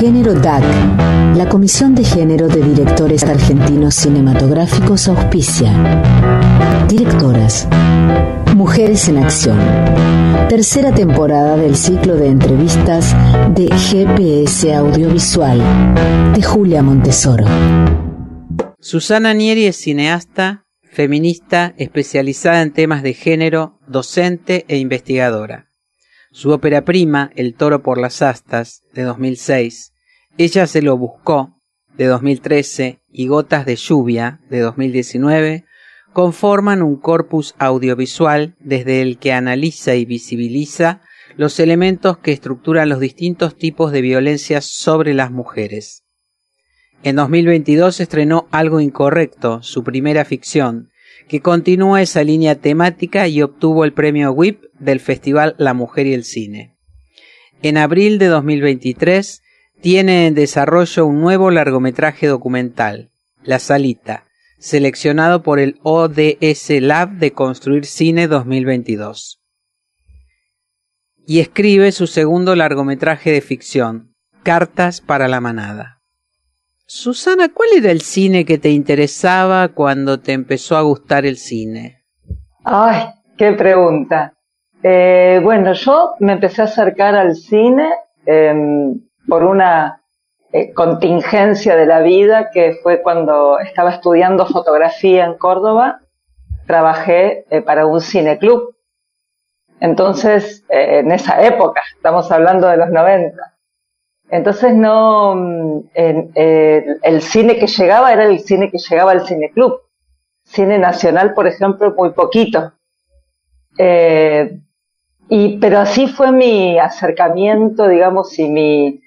Género DAC. La Comisión de Género de Directores Argentinos Cinematográficos auspicia. Directoras. Mujeres en Acción. Tercera temporada del ciclo de entrevistas de GPS Audiovisual de Julia Montesoro. Susana Nieri es cineasta, feminista, especializada en temas de género, docente e investigadora. Su ópera prima, El toro por las astas, de 2006, Ella se lo buscó, de 2013, y Gotas de lluvia, de 2019, conforman un corpus audiovisual desde el que analiza y visibiliza los elementos que estructuran los distintos tipos de violencia sobre las mujeres. En 2022 estrenó Algo Incorrecto, su primera ficción, que continúa esa línea temática y obtuvo el premio WIP del Festival La Mujer y el Cine. En abril de 2023 tiene en desarrollo un nuevo largometraje documental, La Salita, seleccionado por el ODS Lab de Construir Cine 2022. Y escribe su segundo largometraje de ficción, Cartas para la Manada. Susana, ¿cuál era el cine que te interesaba cuando te empezó a gustar el cine? Ay, qué pregunta. Eh, bueno, yo me empecé a acercar al cine por una eh, contingencia de la vida que fue cuando estaba estudiando fotografía en Córdoba. Trabajé eh, para un cineclub. Entonces, en esa época, estamos hablando de los 90, entonces no, mm, el cine que llegaba era el cine que llegaba al cineclub. Cine nacional, por ejemplo, muy poquito. Eh, y, pero así fue mi acercamiento, digamos, y mi,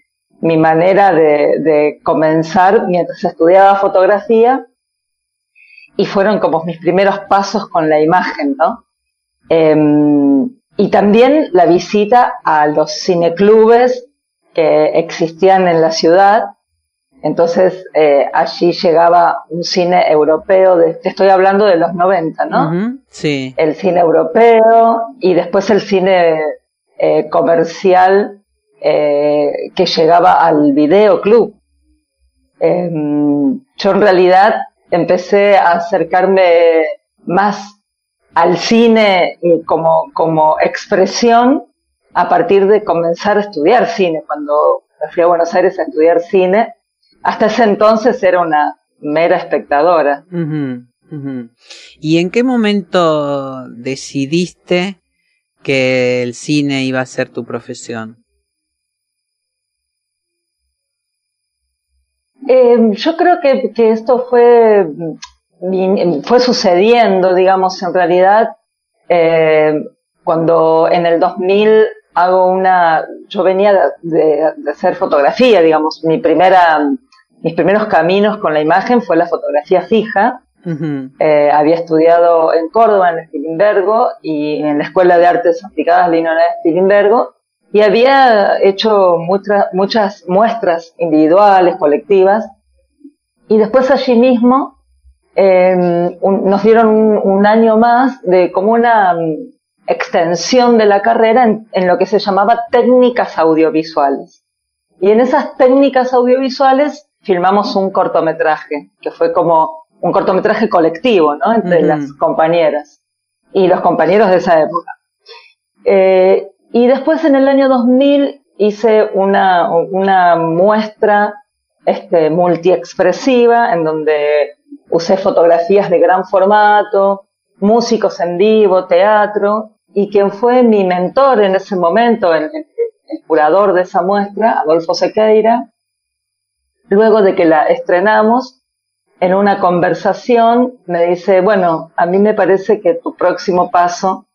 mi manera de, de, comenzar mientras estudiaba fotografía. Y fueron como mis primeros pasos con la imagen, ¿no? Eh, y también la visita a los cineclubes que existían en la ciudad. Entonces eh, allí llegaba un cine europeo, de, te estoy hablando de los 90, ¿no? sí. El cine europeo y después el cine eh, comercial eh, que llegaba al videoclub. Em, yo en realidad empecé a acercarme más al cine como, como expresión a partir de comenzar a estudiar cine. Cuando me fui a Buenos Aires a estudiar cine, hasta ese entonces era una mera espectadora. ¿Y en qué momento decidiste que el cine iba a ser tu profesión? Eh, yo creo que, que, esto fue, fue sucediendo, digamos, en realidad, eh, cuando en el 2000 hago una, yo venía de, hacer fotografía, digamos, mi primera, mis primeros caminos con la imagen fue la fotografía fija. eh, había estudiado en Córdoba, en Spilimbergo, y en la Escuela de Artes Aplicadas Linola de Spilimbergo, y había hecho muchas muchas muestras individuales, colectivas, y después allí mismo eh, nos dieron un, un, año más de como una extensión de la carrera en, en, lo que se llamaba técnicas audiovisuales. Y en esas técnicas audiovisuales filmamos un cortometraje, que fue como un cortometraje colectivo, ¿no? Entre uh -huh. las compañeras y los compañeros de esa época. Eh, y después en el año 2000 hice una, una muestra este, multiexpresiva en donde usé fotografías de gran formato, músicos en vivo, teatro, y quien fue mi mentor en ese momento, el, el, curador de esa muestra, Adolfo Sequeira, luego de que la estrenamos, en una conversación me dice, bueno, a mí me parece que tu próximo paso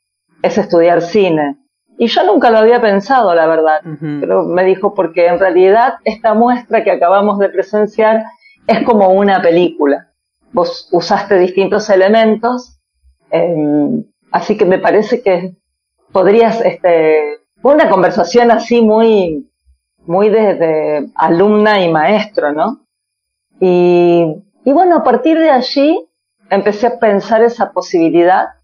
es estudiar cine. Y yo nunca lo había pensado, la verdad. Pero me dijo, porque en realidad esta muestra que acabamos de presenciar es como una película. Vos usaste distintos elementos, em, así que me parece que podrías, este, una conversación así muy, muy de, alumna y maestro, ¿no? Y, y bueno, a partir de allí empecé a pensar esa posibilidad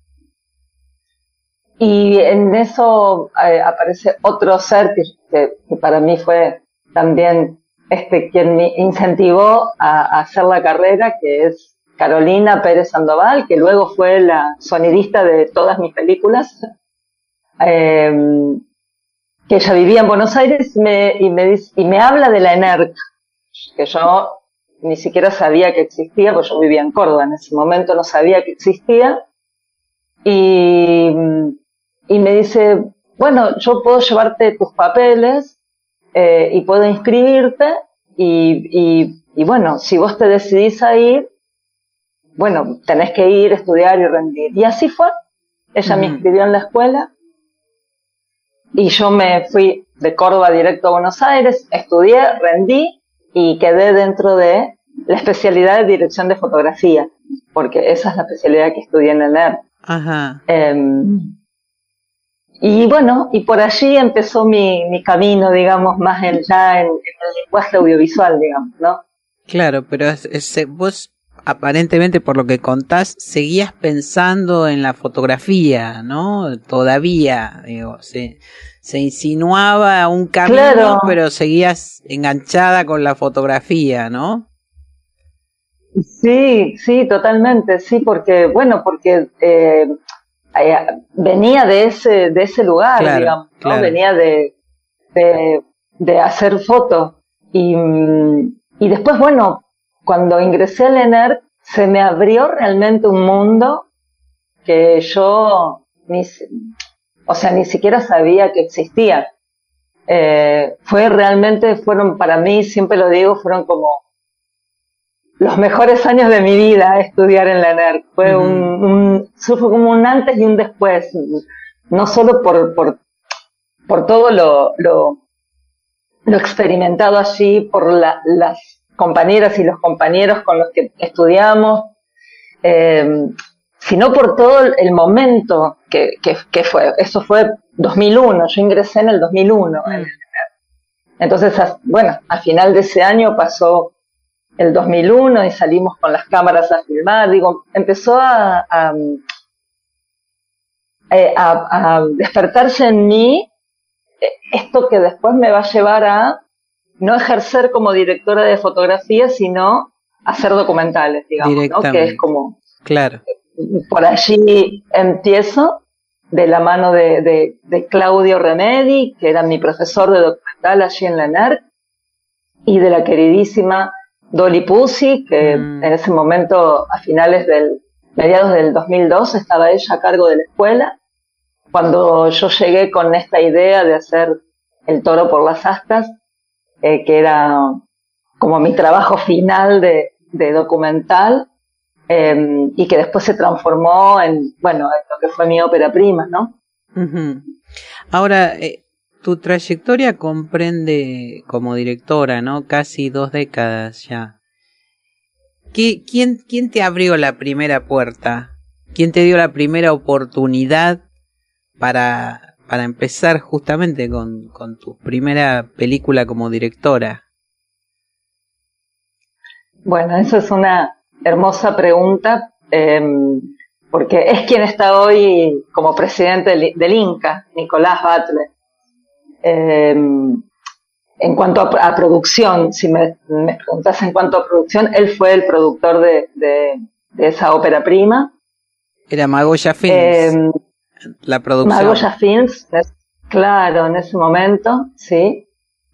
y en eso eh, aparece otro ser que, para mí fue también este quien me incentivó a, hacer la carrera, que es Carolina Pérez Sandoval, que luego fue la sonidista de todas mis películas. Em, que ella vivía en Buenos Aires me, y me, y me habla de la ENERC, que yo ni siquiera sabía que existía, porque yo vivía en Córdoba en ese momento, no sabía que existía. Y y me dice, bueno, yo puedo llevarte tus papeles eh, y puedo inscribirte y, y, bueno, si vos te decidís a ir, bueno, tenés que ir, estudiar y rendir. Y así fue. Ella me inscribió en la escuela y yo me fui de Córdoba directo a Buenos Aires, estudié, rendí y quedé dentro de la especialidad de dirección de fotografía, porque esa es la especialidad que estudié en el NER. Ajá. Em, y bueno, y por allí empezó mi, mi camino, digamos, más en, ya en, el lenguaje audiovisual, digamos, ¿no? Claro, pero vos aparentemente por lo que contás, seguías pensando en la fotografía, ¿no? Todavía, digo, se, se insinuaba un camino, pero seguías enganchada con la fotografía, ¿no? Sí, sí, totalmente, sí, porque, bueno, porque eh, eh, venía de ese, de ese lugar, digamos, ¿no? Venía de, de, hacer fotos. Y, y después, bueno, cuando ingresé al ENER, se me abrió realmente un mundo que yo ni, o sea, ni siquiera sabía que existía. Eh, fue realmente, fueron para mí, siempre lo digo, fueron como los mejores años de mi vida estudiar en la ENERC. Fue un, fue como un antes y un después. No solo por, por, por todo lo, lo, lo experimentado allí, por la, las compañeras y los compañeros con los que estudiamos, eh, sino por todo el momento que, que, que, fue. Eso fue 2001, yo ingresé en el 2001. Mm. Entonces, bueno, a final de ese año pasó el 2001 y salimos con las cámaras a filmar, digo, empezó a, eh, a, a, despertarse en mí esto que después me va a llevar a no ejercer como directora de fotografía, sino hacer documentales, digamos, ¿no? que es como... Claro. Por allí empiezo de la mano de, de, de Claudio Remedi, que era mi profesor de documental allí en la NERC, y de la queridísima Dolly Pussy, que mm. en ese momento, a finales del, mediados del 2002, estaba ella a cargo de la escuela. Cuando yo llegué con esta idea de hacer el toro por las astas, eh, que era como mi trabajo final de, documental, em, y que después se transformó en, bueno, en lo que fue mi ópera prima, ¿no? Ahora, eh, tu trayectoria comprende como directora, ¿no? Casi dos décadas ya. ¿Qué, quién, ¿Quién te abrió la primera puerta? ¿Quién te dio la primera oportunidad para, para empezar justamente con, con tu primera película como directora? Bueno, esa es una hermosa pregunta, em, porque es quien está hoy como presidente del, del INCA, Nicolás Butler. Em, en cuanto a, producción, si me, preguntas en cuanto a producción, él fue el productor de, esa ópera prima. Era Magoya Films. Em, la producción. Magoya Films, claro, en ese momento, sí.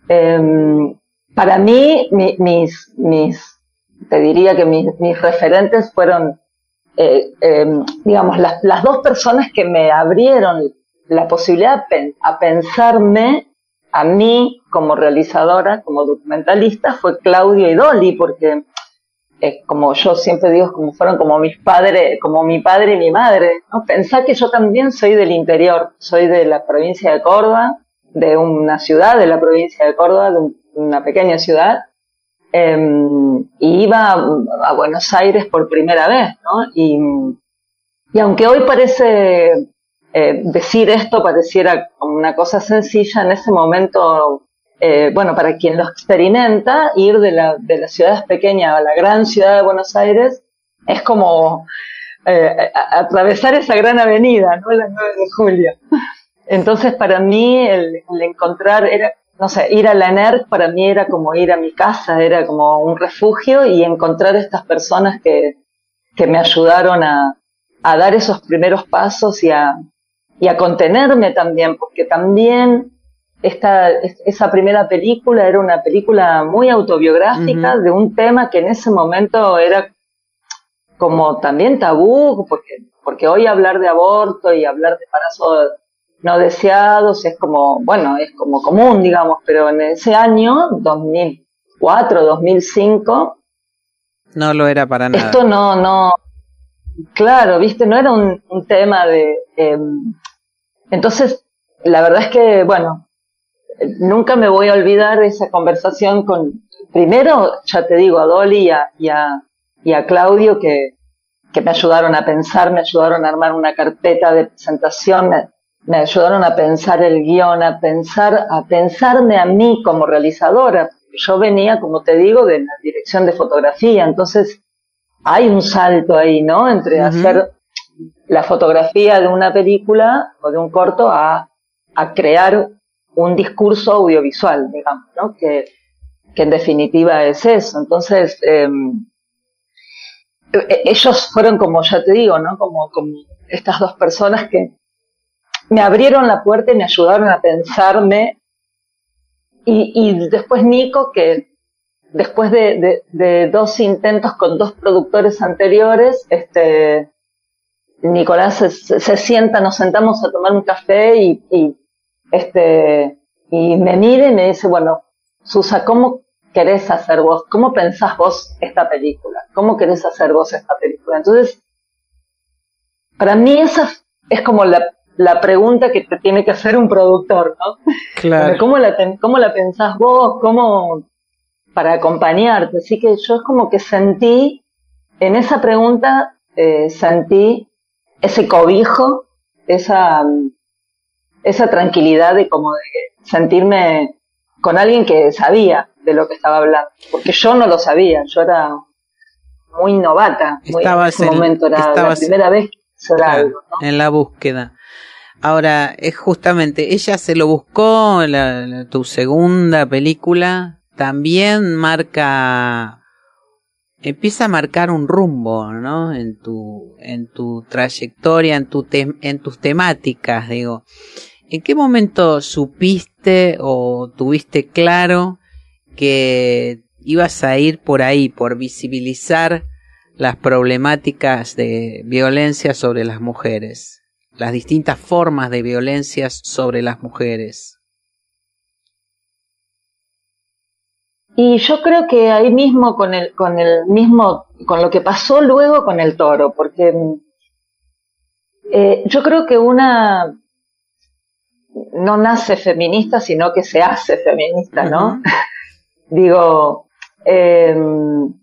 Em, para mí, mis, mis, te diría que mis, mis referentes fueron, eh, digamos, las, las dos personas que me abrieron la posibilidad a pensarme a mí como realizadora, como documentalista, fue Claudio y Dolly, porque como yo siempre digo, como fueron como mis padres, como mi padre y mi madre. ¿no? Pensá que yo también soy del interior, soy de la provincia de Córdoba, de una ciudad de la provincia de Córdoba, de una pequeña ciudad, em, y iba a, Buenos Aires por primera vez, ¿no? Y, y aunque hoy parece eh, decir esto pareciera como una cosa sencilla, en ese momento eh, bueno, para quien lo experimenta, ir de, la, de las ciudades pequeñas a la gran ciudad de Buenos Aires es como eh, atravesar esa gran avenida, ¿no? La 9 de julio. Entonces, para mí, el, encontrar, era, no sé, ir a la ENERC para mí era como ir a mi casa, era como un refugio y encontrar estas personas que, que me ayudaron a, a dar esos primeros pasos y a, y a contenerme también, porque también esta, esa primera película era una película muy autobiográfica de un tema que en ese momento era como también tabú, porque, porque hoy hablar de aborto y hablar de embarazos no deseados es como, bueno, es como común, digamos, pero en ese año, 2004, 2005, no lo era para nada. Esto no, no, claro, viste, no era un, tema de, em, entonces, la verdad es que, bueno, nunca me voy a olvidar esa conversación con, primero, ya te digo, a Dolly y a, y a, Claudio que, que, me ayudaron a pensar, me ayudaron a armar una carpeta de presentación, me, ayudaron a pensar el guion, a pensar, a pensarme a mí como realizadora. Yo venía, como te digo, de la dirección de fotografía, entonces hay un salto ahí, ¿no? Entre hacer la fotografía de una película o de un corto a, a crear un discurso audiovisual, digamos, ¿no? Que, que en definitiva es eso. Entonces, em, e, ellos fueron como, ya te digo, ¿no? Como, como estas dos personas que me abrieron la puerta y me ayudaron a pensarme. Y, y después Nico, que después de, de, dos intentos con dos productores anteriores, este, Nicolás se, se, sienta, nos sentamos a tomar un café y, y este, y me mire y me dice, bueno, Susa, ¿cómo querés hacer vos? ¿Cómo pensás vos esta película? ¿Cómo querés hacer vos esta película? Entonces, para mí esa es como la, la pregunta que te tiene que hacer un productor, ¿no? Claro. ¿Cómo la, ¿Cómo la pensás vos? ¿Cómo para acompañarte? Así que yo es como que sentí, en esa pregunta, eh, sentí ese cobijo, esa, esa tranquilidad de como de sentirme con alguien que sabía de lo que estaba hablando, porque yo no lo sabía, yo era muy novata, muy, en ese momento era la primera vez que algo, en la búsqueda. Ahora, es justamente, ella se lo buscó, la, tu segunda película también marca, empieza a marcar un rumbo, ¿no? En tu, en tu trayectoria, en, tu en tus temáticas, digo. ¿En qué momento supiste o tuviste claro que ibas a ir por ahí, por visibilizar las problemáticas de violencia sobre las mujeres, las distintas formas de violencias sobre las mujeres? Y yo creo que ahí mismo con el, con el mismo, con lo que pasó luego con el toro, porque eh, yo creo que una no nace feminista, sino que se hace feminista, ¿no? Digo, em,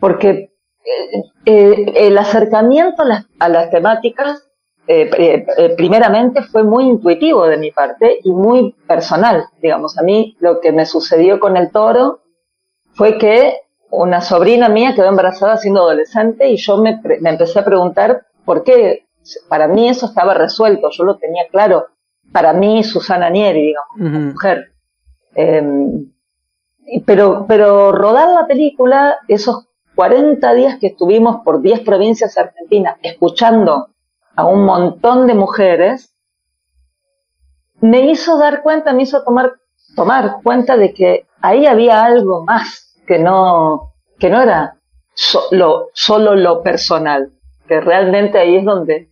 porque eh, eh, el acercamiento a las, temáticas, eh, primeramente, fue muy intuitivo de mi parte y muy personal. Digamos, a mí lo que me sucedió con el toro fue que una sobrina mía quedó embarazada siendo adolescente y yo me, me empecé a preguntar por qué. Para mí eso estaba resuelto, yo lo tenía claro para mí Susana Nieri, digamos, mujer. Em, pero, pero rodar la película, esos 40 días que estuvimos por 10 provincias argentinas escuchando a un montón de mujeres, me hizo dar cuenta, me hizo tomar, tomar cuenta de que ahí había algo más que no, que no era solo lo personal, que realmente ahí es donde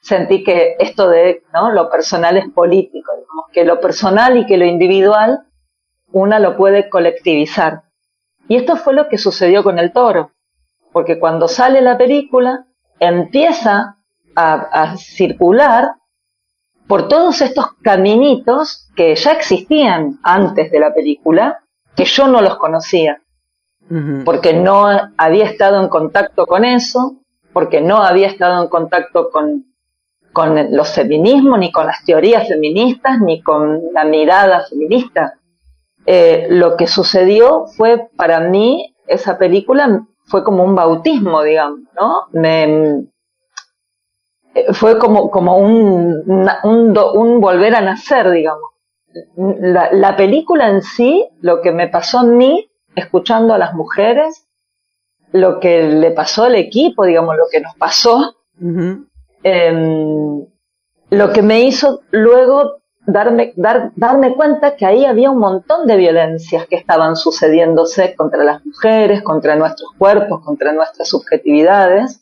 sentí que esto de ¿no? lo personal es político, digamos, que lo personal y que lo individual una lo puede colectivizar. Y esto fue lo que sucedió con el toro. porque cuando sale la película empieza a, circular por todos estos caminitos que ya existían antes de la película, que yo no los conocía, porque no había estado en contacto con eso, porque no había estado en contacto con, con los feminismos, ni con las teorías feministas, ni con la mirada feminista. Eh, lo que sucedió fue para mí, esa película fue como un bautismo, digamos, ¿no? Me, fue como, como un, un, volver a nacer, digamos. La, la, película en sí, lo que me pasó a mí, escuchando a las mujeres, lo que le pasó al equipo, digamos, lo que nos pasó, em, lo que me hizo luego darme, dar, darme cuenta que ahí había un montón de violencias que estaban sucediéndose contra las mujeres, contra nuestros cuerpos, contra nuestras subjetividades.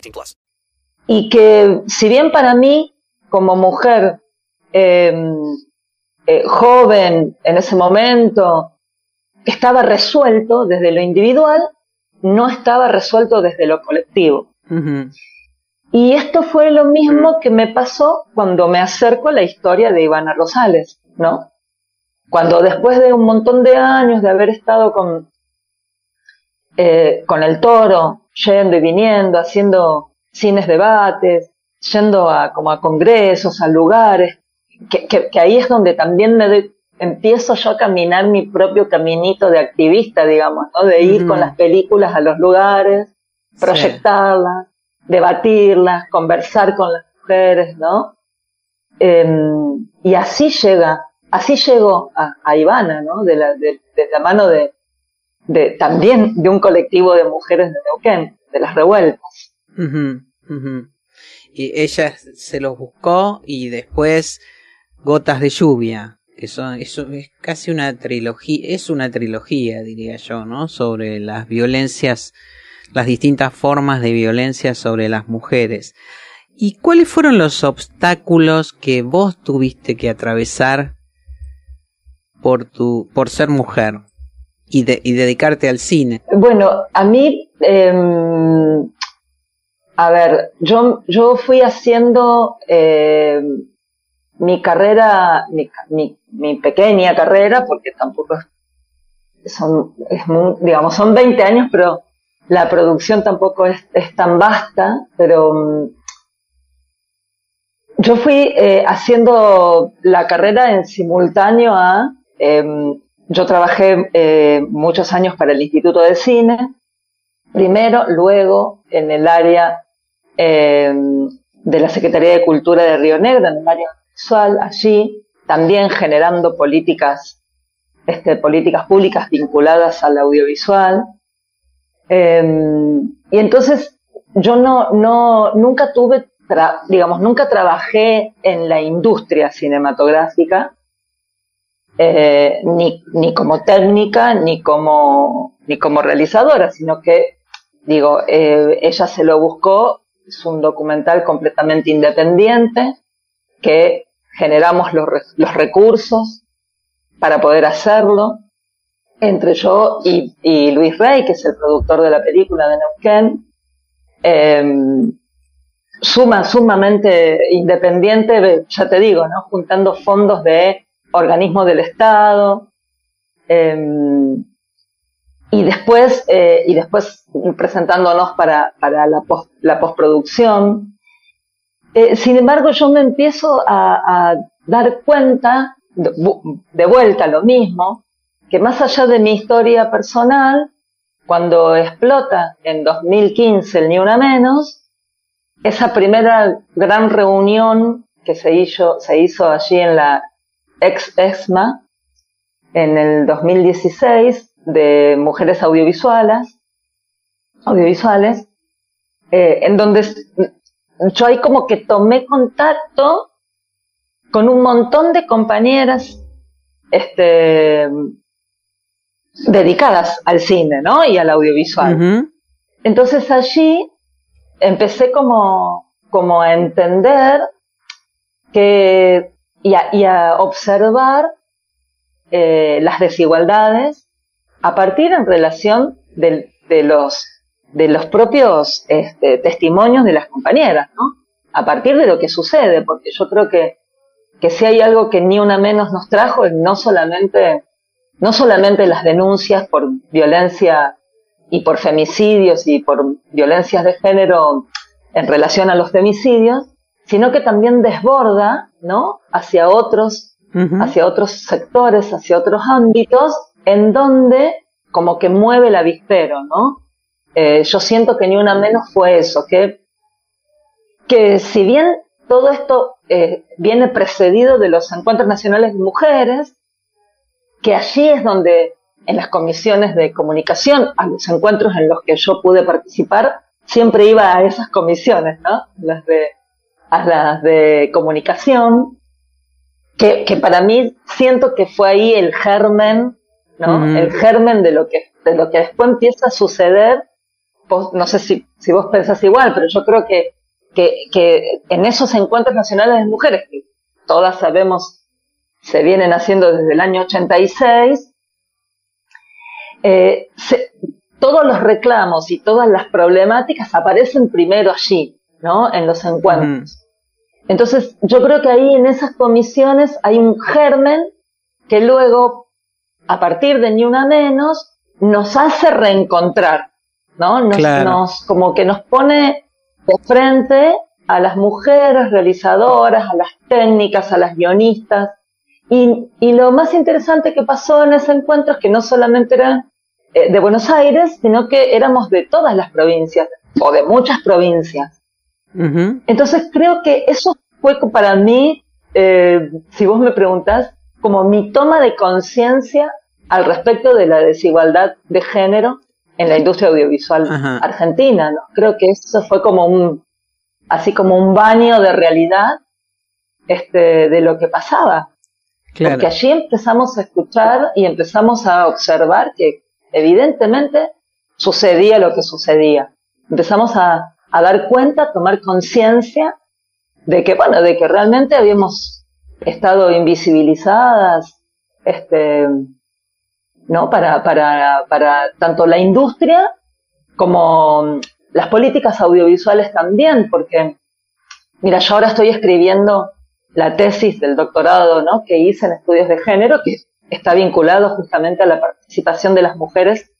18 plus. Y que, si bien para mí, como mujer eh, eh, joven en ese momento, estaba resuelto desde lo individual, no estaba resuelto desde lo colectivo. Y esto fue lo mismo que me pasó cuando me acerco a la historia de Ivana Rosales, ¿no? Cuando después de un montón de años de haber estado con, eh, con el toro, yendo y viniendo, haciendo cines debates, yendo a, como a congresos, a lugares, que, que ahí es donde también me doy empiezo yo a caminar mi propio caminito de activista, digamos, ¿no? De ir con las películas a los lugares, proyectarlas, debatirlas, conversar con las mujeres, ¿no? Em, y así llega, así llegó a, Ivana, ¿no? De la, de, la mano de, de, también de un colectivo de mujeres de Neuquén, de las revueltas. Y ella se los buscó y después Gotas de Lluvia, eso, eso es casi una trilogía, es una trilogía, diría yo, ¿no? Sobre las violencias, las distintas formas de violencia sobre las mujeres. ¿Y cuáles fueron los obstáculos que vos tuviste que atravesar por tu, por ser mujer y, de, y dedicarte al cine? Bueno, a mí, em, a ver, yo, yo fui haciendo eh, mi carrera, mi, pequeña carrera, porque tampoco son, es digamos, son 20 años, pero la producción tampoco es, es tan vasta, pero mm, yo fui eh, haciendo la carrera en simultáneo a, em, yo trabajé eh, muchos años para el Instituto de Cine, primero, luego en el área em, de la Secretaría de Cultura de Río Negro, en el área allí, también generando políticas, este, políticas públicas vinculadas al audiovisual. Em, y entonces yo no, no, nunca tuve, digamos, nunca trabajé en la industria cinematográfica, eh, ni, ni como técnica, ni como, ni como realizadora, sino que, digo, eh, ella se lo buscó, es un documental completamente independiente, que generamos los, los recursos para poder hacerlo. Entre yo y, Luis Rey, que es el productor de la película de Neuquén, eh, suma, sumamente independiente, ya te digo, ¿no? juntando fondos de organismos del Estado, eh, y después, eh, y después presentándonos para, para la, la postproducción. Eh, sin embargo, yo me empiezo a, dar cuenta, de, de, vuelta lo mismo, que más allá de mi historia personal, cuando explota en 2015 el Ni Una Menos, esa primera gran reunión que se hizo, se hizo allí en la ex ESMA en el 2016 de mujeres audiovisuales, audiovisuales, eh, en donde yo ahí como que tomé contacto con un montón de compañeras este, dedicadas al cine, ¿no? Y al audiovisual. Entonces allí empecé como, como a entender que, y a, observar eh, las desigualdades a partir en relación de, de los, de los propios este, testimonios de las compañeras, ¿no? A partir de lo que sucede, porque yo creo que, que si hay algo que ni una menos nos trajo es no solamente, no solamente las denuncias por violencia y por femicidios y por violencias de género en relación a los femicidios, sino que también desborda, ¿no? Hacia otros, hacia otros sectores, hacia otros ámbitos, en donde como que mueve el avispero, ¿no? Eh, yo siento que ni una menos fue eso, que, que si bien todo esto eh, viene precedido de los encuentros nacionales de mujeres, que allí es donde en las comisiones de comunicación, a los encuentros en los que yo pude participar, siempre iba a esas comisiones, ¿no? Las de, a las de comunicación, que, que para mí siento que fue ahí el germen, ¿no? El germen de lo que, de lo que después empieza a suceder. no sé si, si vos pensás igual, pero yo creo que, que, que en esos encuentros nacionales de mujeres, que todas sabemos se vienen haciendo desde el año 86, eh, todos los reclamos y todas las problemáticas aparecen primero allí, ¿no? En los encuentros. Entonces, yo creo que ahí en esas comisiones hay un germen que luego, a partir de ni una menos, nos hace reencontrar, ¿no? Nos, nos como que nos pone de frente a las mujeres realizadoras, a las técnicas, a las guionistas. Y, y lo más interesante que pasó en ese encuentro es que no solamente eran eh, de Buenos Aires, sino que éramos de todas las provincias, o de muchas provincias. Entonces creo que eso fue para mí, eh, si vos me preguntás, como mi toma de conciencia al respecto de la desigualdad de género en la industria audiovisual argentina. ¿no? Creo que eso fue como un, así como un baño de realidad este, de lo que pasaba. Porque allí empezamos a escuchar y empezamos a observar que evidentemente sucedía lo que sucedía. Empezamos a, dar cuenta, a tomar conciencia de que, bueno, de que realmente habíamos estado invisibilizadas, este, ¿no? Para, para, para tanto la industria como las políticas audiovisuales también, porque, mira, yo ahora estoy escribiendo la tesis del doctorado, ¿no? Que hice en estudios de género, que está vinculado justamente a la participación de las mujeres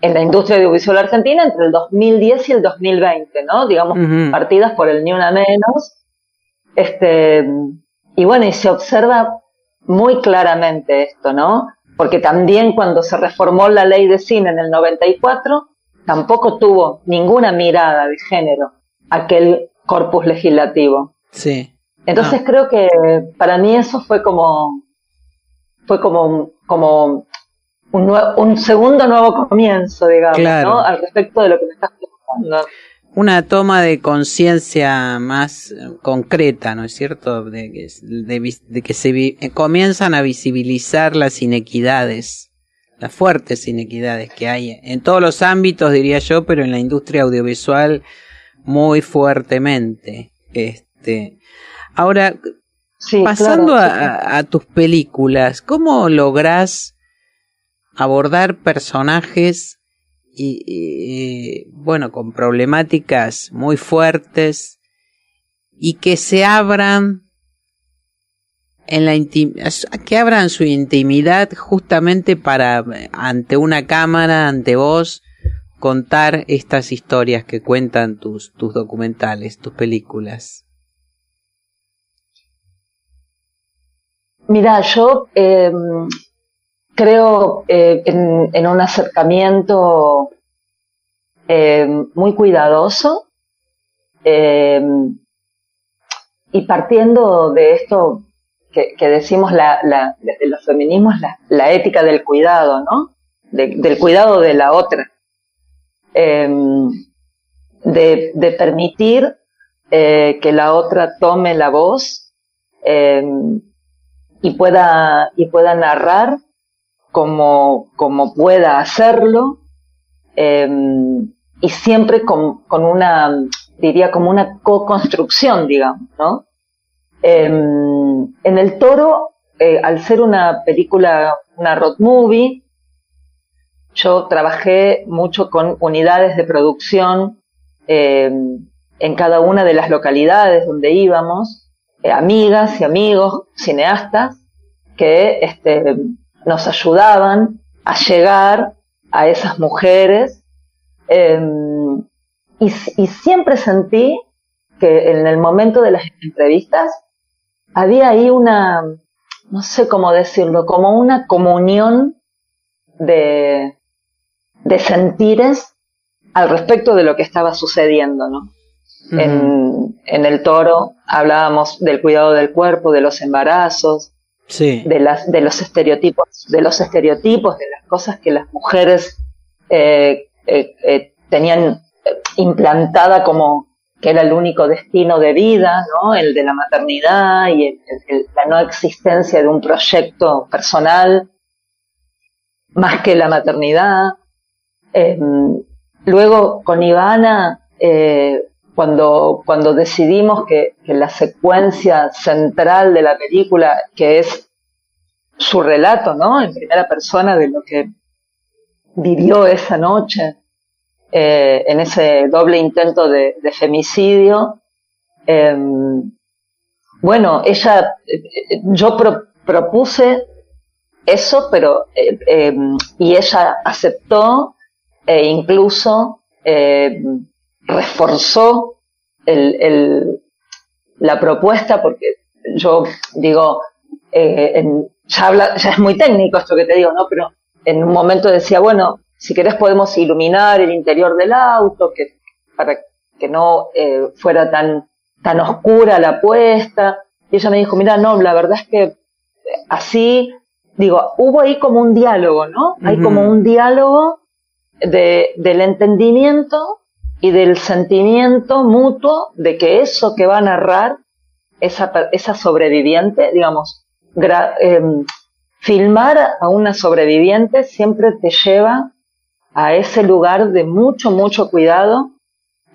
en la industria audiovisual argentina entre el 2010 y el 2020, ¿no? Digamos, partidas por el ni una menos. Este, y bueno, y se observa muy claramente esto, ¿no? Porque también cuando se reformó la ley de cine en el 94, tampoco tuvo ninguna mirada de género aquel corpus legislativo. Sí. Entonces ah. creo que para mí eso fue como fue como, como un, un segundo nuevo comienzo, digamos, ¿no? Al respecto de lo que me estás preguntando. Una toma de conciencia más eh, concreta, ¿no es cierto? De que, de, que se eh, comienzan a visibilizar las inequidades, las fuertes inequidades que hay en todos los ámbitos, diría yo, pero en la industria audiovisual muy fuertemente. Este, ahora, Pasando a, tus películas, ¿cómo lográs abordar personajes y, bueno, con problemáticas muy fuertes y que se abran en la que abran su intimidad justamente para ante una cámara, ante vos, contar estas historias que cuentan tus, tus documentales, tus películas? Mira, yo em, creo eh, en, un acercamiento em, muy cuidadoso em, y partiendo de esto que, decimos la, de los feminismos, la, ética del cuidado, ¿no? del cuidado de la otra. Em, de, permitir eh, que la otra tome la voz em, y, pueda, y pueda narrar como, como pueda hacerlo em, y siempre con, con, una, diría, como una co-construcción, digamos, ¿no? en el toro, eh, al ser una película, una road movie, yo trabajé mucho con unidades de producción eh, en cada una de las localidades donde íbamos, eh, amigas y amigos, cineastas, que este, nos ayudaban a llegar a esas mujeres. Em, y, y siempre sentí que en el momento de las entrevistas había ahí una, no sé cómo decirlo, como una comunión de, de sentires al respecto de lo que estaba sucediendo, ¿no? en, en, el toro hablábamos del cuidado del cuerpo, de los embarazos, de, las, de los estereotipos, de los estereotipos, de las cosas que las mujeres eh, eh, eh tenían implantada como que era el único destino de vida, ¿no? El de la maternidad y la no existencia de un proyecto personal más que la maternidad. Em, luego con Ivana, eh, cuando, cuando decidimos que, la secuencia central de la película, que es su relato, ¿no? En primera persona de lo que vivió esa noche, eh, en ese doble intento de, femicidio, em, bueno, ella, eh, yo propuse eso, pero, em, y ella aceptó e incluso eh, reforzó el, la propuesta porque yo digo, eh, ya, habla, ya es muy técnico esto que te digo, ¿no? Pero en un momento decía, bueno, si querés podemos iluminar el interior del auto, que, para que no eh, fuera tan, tan oscura la apuesta. Y ella me dijo, mira, no, la verdad es que así, digo, hubo ahí como un diálogo, ¿no? Hay como un diálogo de, del entendimiento y del sentimiento mutuo de que eso que va a narrar esa, esa sobreviviente, digamos, em, filmar a una sobreviviente siempre te lleva a ese lugar de mucho, mucho cuidado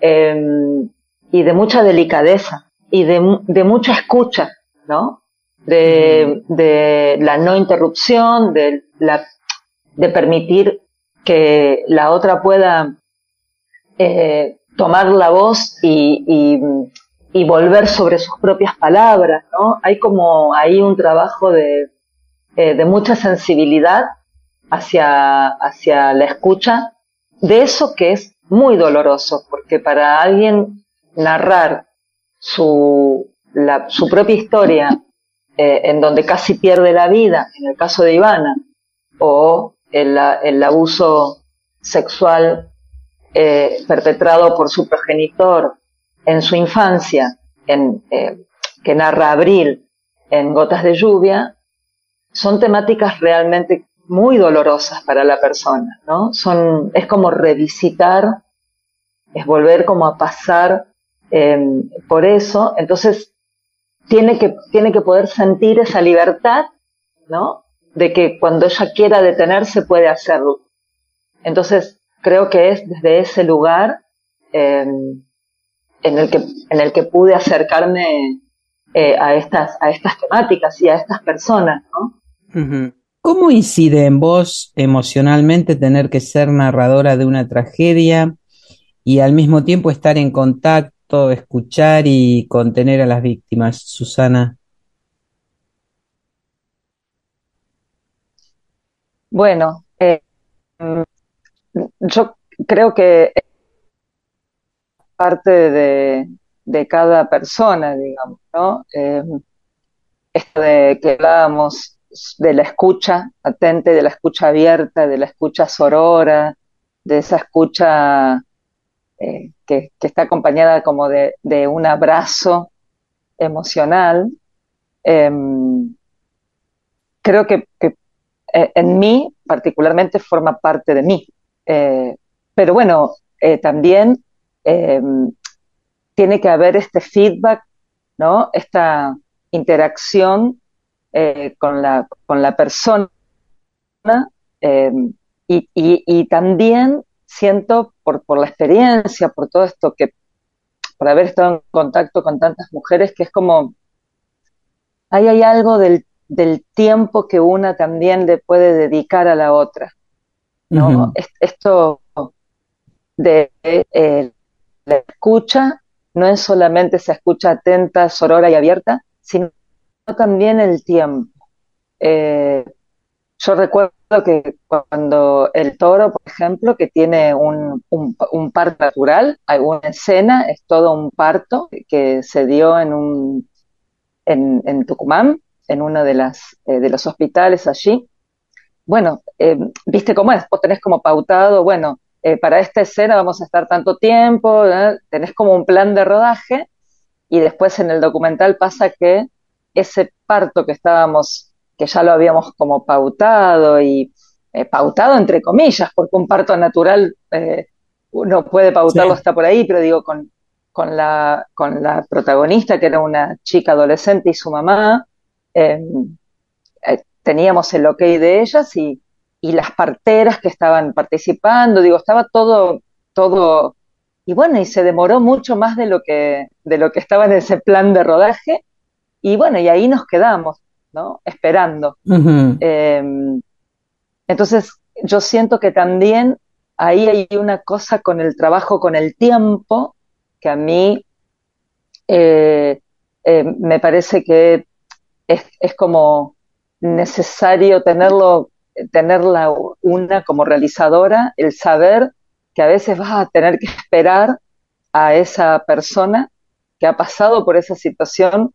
em, y de mucha delicadeza y de, de mucha escucha, ¿no? De, de la no interrupción, de, la, de permitir que la otra pueda eh, tomar la voz y, y, volver sobre sus propias palabras, ¿no? Hay como ahí un trabajo de, eh, de mucha sensibilidad hacia, hacia la escucha de eso que es muy doloroso, porque para alguien narrar su, la, su propia historia eh, en donde casi pierde la vida, en el caso de Ivana, o el, el abuso sexual eh, perpetrado por su progenitor en su infancia, en, eh, que narra Abril en Gotas de Lluvia, son temáticas realmente muy dolorosas para la persona, ¿no? Son, es como revisitar, es volver como a pasar em, por eso, entonces tiene que, tiene que poder sentir esa libertad, ¿no? de que cuando ella quiera detenerse puede hacerlo. Entonces, creo que es desde ese lugar em, en, el que, en el que pude acercarme eh, a, estas, a estas temáticas y a estas personas. ¿no? ¿Cómo incide en vos emocionalmente tener que ser narradora de una tragedia y al mismo tiempo estar en contacto, escuchar y contener a las víctimas, Susana? Bueno, eh, yo creo que parte de, cada persona, digamos, ¿no? Eh, esto de que hablábamos de la escucha atente, de la escucha abierta, de la escucha sorora, de esa escucha eh, que, está acompañada como de, un abrazo emocional. Em, creo que, eh, en mí particularmente forma parte de mí. Pero bueno, también em, tiene que haber este feedback, ¿no? Esta interacción eh, con, la, con la persona eh, y, también siento por, por la experiencia, por todo esto que, por haber estado en contacto con tantas mujeres, que es como, ahí hay algo del, tiempo que una también le puede dedicar a la otra. ¿No? Esto de eh, la escucha no es solamente esa escucha atenta, sorora y abierta, sino también el tiempo. Eh, yo recuerdo que cuando el toro, por ejemplo, que tiene un, un, parto natural, hay una escena, es todo un parto que se dio en, un, en, Tucumán, en uno de, las, eh, de los hospitales allí. Bueno, eh, viste cómo es, vos tenés como pautado, bueno, eh, para esta escena vamos a estar tanto tiempo, tenés como un plan de rodaje y después en el documental pasa que ese parto que estábamos, que ya lo habíamos como pautado y eh, pautado entre comillas, porque un parto natural eh, uno puede pautarlo hasta por ahí, pero digo, con, con, la, con la protagonista, que era una chica adolescente y su mamá, teníamos el ok de ellas y y las parteras que estaban participando, digo, estaba todo, todo, y bueno, y se demoró mucho más de lo que, de lo que estaba en ese plan de rodaje, y bueno, y ahí nos quedamos, ¿no? Esperando. Em, entonces, yo siento que también ahí hay una cosa con el trabajo, con el tiempo, que a mí eh, eh, me parece que es, es como necesario tenerlo tenerla una como realizadora, el saber que a veces vas a tener que esperar a esa persona que ha pasado por esa situación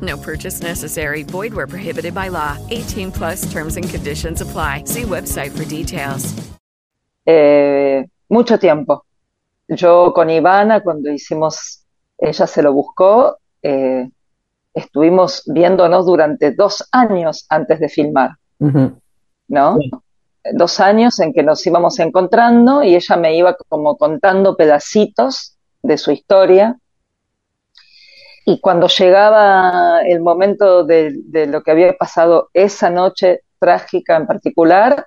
No purchase necessary. Void where prohibited by law. 18 plus terms and conditions apply. See website for details. Eh, mucho tiempo. Yo con Ivana, cuando hicimos, ella se lo buscó, eh, estuvimos viéndonos durante dos años antes de filmar, ¿no? Dos años en que nos íbamos encontrando y ella me iba como contando pedacitos de su historia. Y cuando llegaba el momento de, de lo que había pasado esa noche trágica en particular,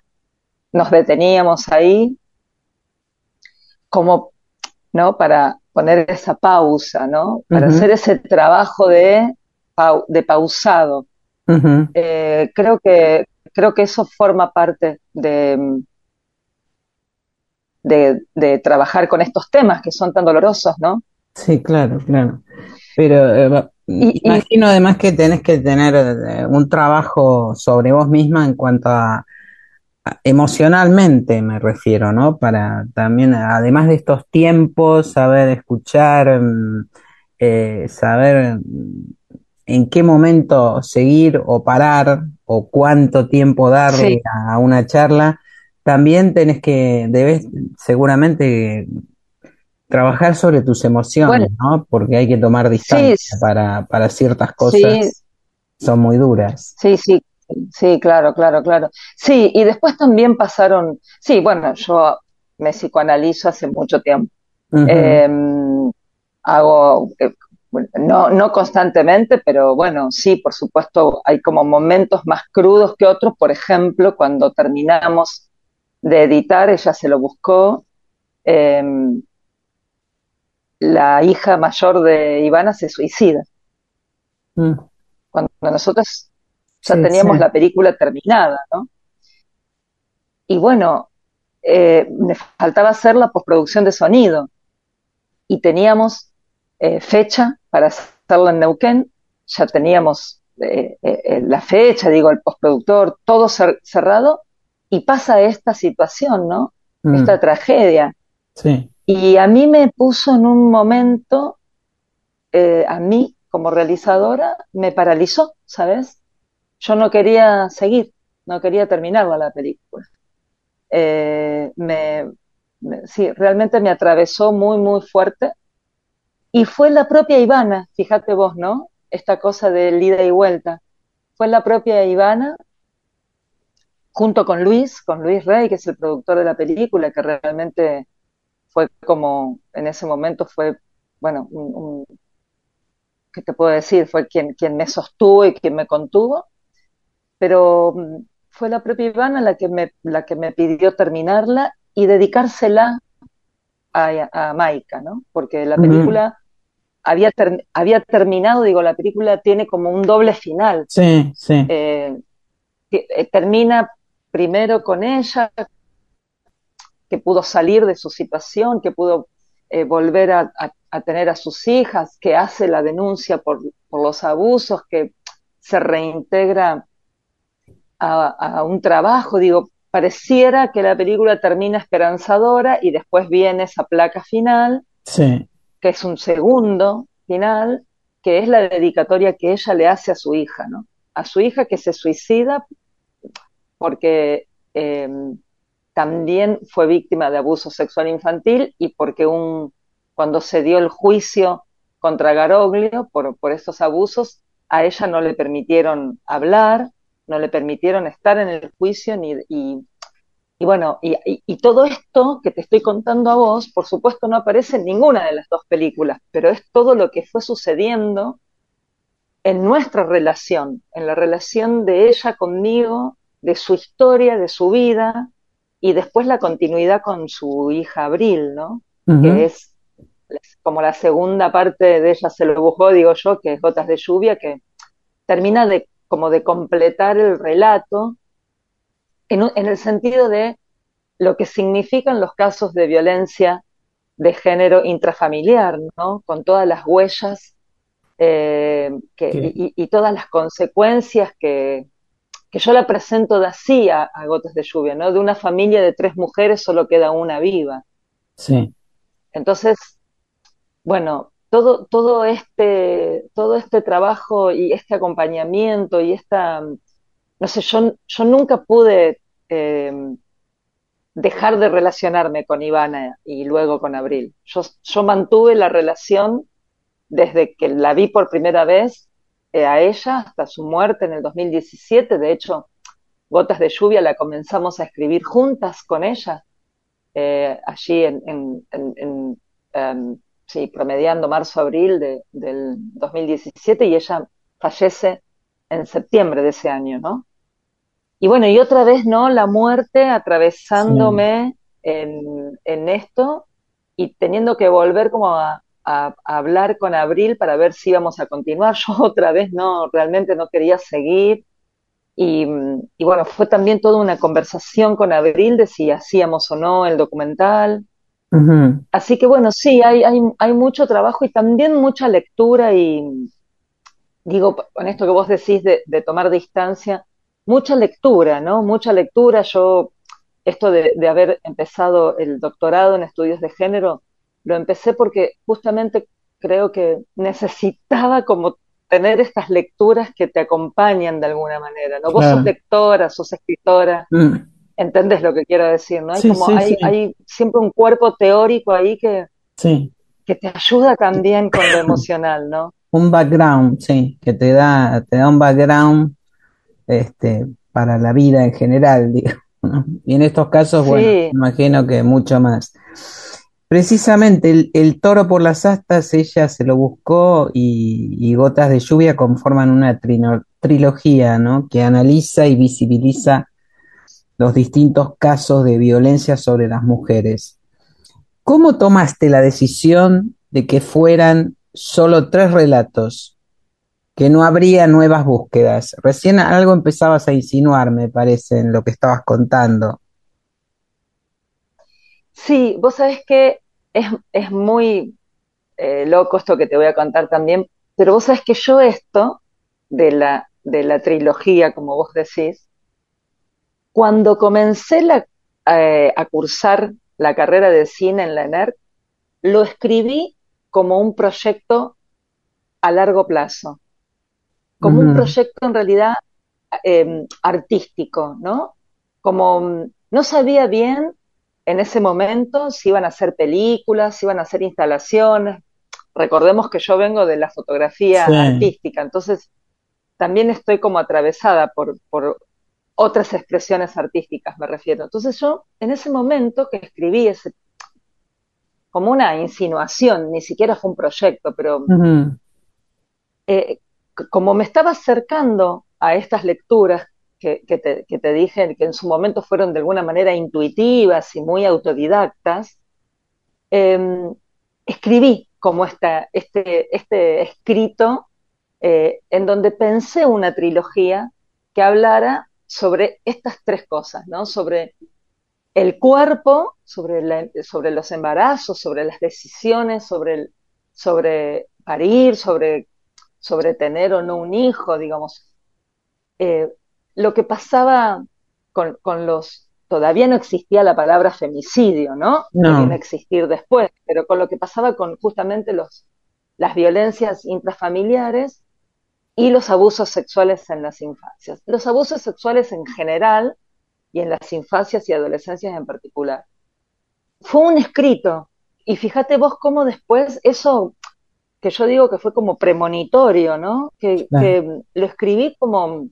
nos deteníamos ahí como ¿no? Para poner esa pausa, ¿no? Para hacer ese trabajo de, de pausado. Eh, creo que creo que eso forma parte de, de, trabajar con estos temas que son tan dolorosos, ¿no? Sí, claro, claro. Pero eh, imagino además que tenés que tener eh, un trabajo sobre vos misma en cuanto a emocionalmente me refiero, ¿no? Para también, además de estos tiempos, saber escuchar, mm, eh, saber mm, en qué momento seguir o parar o cuánto tiempo darle a una charla, también tenés que, debes seguramente trabajar sobre tus emociones, ¿no? Porque hay que tomar distancia para, para ciertas cosas. Son muy duras. Sí, sí, sí, claro, claro, claro. Sí, y después también pasaron, sí, bueno, yo me psicoanalizo hace mucho tiempo. Em, hago, eh, no, no constantemente, pero bueno, sí, por supuesto, hay como momentos más crudos que otros. Por ejemplo, cuando terminamos de editar, ella se lo buscó. Em, la hija mayor de Ivana se suicida. Mm. Cuando nosotros ya teníamos la película terminada, ¿no? Y bueno, eh, me faltaba hacer la postproducción de sonido y teníamos eh, fecha para hacerla en Neuquén, ya teníamos eh, la fecha, digo, el postproductor, todo cerrado, y pasa esta situación, ¿no? Mm. Esta tragedia. Sí. Y a mí me puso en un momento, a mí como realizadora, me paralizó, ¿sabes? Yo no quería seguir, no quería terminarla la película. Eh, me, sí, realmente me atravesó muy, muy fuerte. Y fue la propia Ivana, fíjate vos, ¿no? Esta cosa de ida y vuelta. Fue la propia Ivana, junto con Luis, con Luis Rey, que es el productor de la película, que realmente fue como, en ese momento fue, bueno, un, ¿qué te puedo decir? Fue quien, quien me sostuvo y quien me contuvo. Pero mm, fue la propia Ivana la que me, la que me pidió terminarla y dedicársela a, a Maika, ¿no? Porque la película había, había terminado, digo, la película tiene como un doble final. Sí, sí. Eh, eh, termina primero con ella, que pudo salir de su situación, que pudo eh, volver a, a, tener a sus hijas, que hace la denuncia por, por los abusos, que se reintegra a, un trabajo, digo, pareciera que la película termina esperanzadora y después viene esa placa final, sí. que es un segundo final, que es la dedicatoria que ella le hace a su hija, ¿no? A su hija que se suicida porque eh, también fue víctima de abuso sexual infantil y porque un, cuando se dio el juicio contra Garoglio por, por estos abusos, a ella no le permitieron hablar, no le permitieron estar en el juicio ni, y, y bueno, y, y, todo esto que te estoy contando a vos, por supuesto no aparece en ninguna de las dos películas, pero es todo lo que fue sucediendo en nuestra relación, en la relación de ella conmigo, de su historia, de su vida, y después la continuidad con su hija Abril, ¿no? Que es como la segunda parte de ella se lo dibujó, digo yo, que es Gotas de Lluvia, que termina de como de completar el relato en, el sentido de lo que significan los casos de violencia de género intrafamiliar, ¿no? Con todas las huellas eh, y, todas las consecuencias que, que yo la presento de así a, Gotas de Lluvia, ¿no? De una familia de tres mujeres solo queda una viva. Sí. Entonces, bueno, todo, todo, este, todo este trabajo y este acompañamiento y esta, no sé, yo, yo nunca pude em, dejar de relacionarme con Ivana y luego con Abril. Yo, yo mantuve la relación desde que la vi por primera vez a ella hasta su muerte en el 2017. De hecho, Gotas de Lluvia la comenzamos a escribir juntas con ella, eh, allí en, en, em, sí, promediando marzo-abril de, del 2017 y ella fallece en septiembre de ese año, ¿no? Y bueno, y otra vez, ¿no? La muerte atravesándome en, en, esto y teniendo que volver como a, hablar con Abril para ver si íbamos a continuar. Yo otra vez no, realmente no quería seguir. Y, y bueno, fue también toda una conversación con Abril de si hacíamos o no el documental. Así que bueno, sí, hay, hay, hay mucho trabajo y también mucha lectura y digo, con esto que vos decís de, tomar distancia, mucha lectura, ¿no? Mucha lectura. Yo, esto de, de, haber empezado el doctorado en estudios de género, lo empecé porque justamente creo que necesitaba como tener estas lecturas que te acompañan de alguna manera, ¿no? Vos sos lectora, sos escritora. Mm. ¿Entendés lo que quiero decir? ¿no? Hay como hay, hay siempre un cuerpo teórico ahí que. Que te ayuda también con lo emocional, ¿no? Un background, sí, que te da, te da un background este, para la vida en general, digo. Y en estos casos, bueno, imagino que mucho más. Precisamente el, toro por las astas, ella se lo buscó y, Gotas de Lluvia conforman una trilogía, ¿no? Que analiza y visibiliza los distintos casos de violencia sobre las mujeres. ¿Cómo tomaste la decisión de que fueran solo tres relatos? Que no habría nuevas búsquedas. Recién algo empezabas a insinuar, me parece, en lo que estabas contando. Sí, vos sabés que es, muy eh, loco esto que te voy a contar también, pero vos sabés que yo esto de la, de la trilogía, como vos decís, cuando comencé la, eh, a cursar la carrera de cine en la ENERC, lo escribí como un proyecto a largo plazo, como un proyecto en realidad em, artístico, ¿no? Como mm, no sabía bien en ese momento si iban a hacer películas, si iban a hacer instalaciones. Recordemos que yo vengo de la fotografía artística, entonces también estoy como atravesada por, por otras expresiones artísticas, me refiero. Entonces yo, en ese momento que escribí ese, como una insinuación, ni siquiera fue un proyecto, pero eh, como me estaba acercando a estas lecturas que, te, dije que en su momento fueron de alguna manera intuitivas y muy autodidactas, em, escribí como esta, este, este escrito eh, en donde pensé una trilogía que hablara sobre estas tres cosas, ¿no? Sobre el cuerpo, sobre, sobre los embarazos, sobre las decisiones, sobre, sobre parir, sobre, sobre tener o no un hijo, digamos. Eh, lo que pasaba con, los, todavía no existía la palabra femicidio, ¿no? No. A existir después, pero con lo que pasaba con justamente los, las violencias intrafamiliares y los abusos sexuales en las infancias. Los abusos sexuales en general y en las infancias y adolescencias en particular. Fue un escrito, y fíjate vos cómo después eso que yo digo que fue como premonitorio, ¿no? que lo escribí como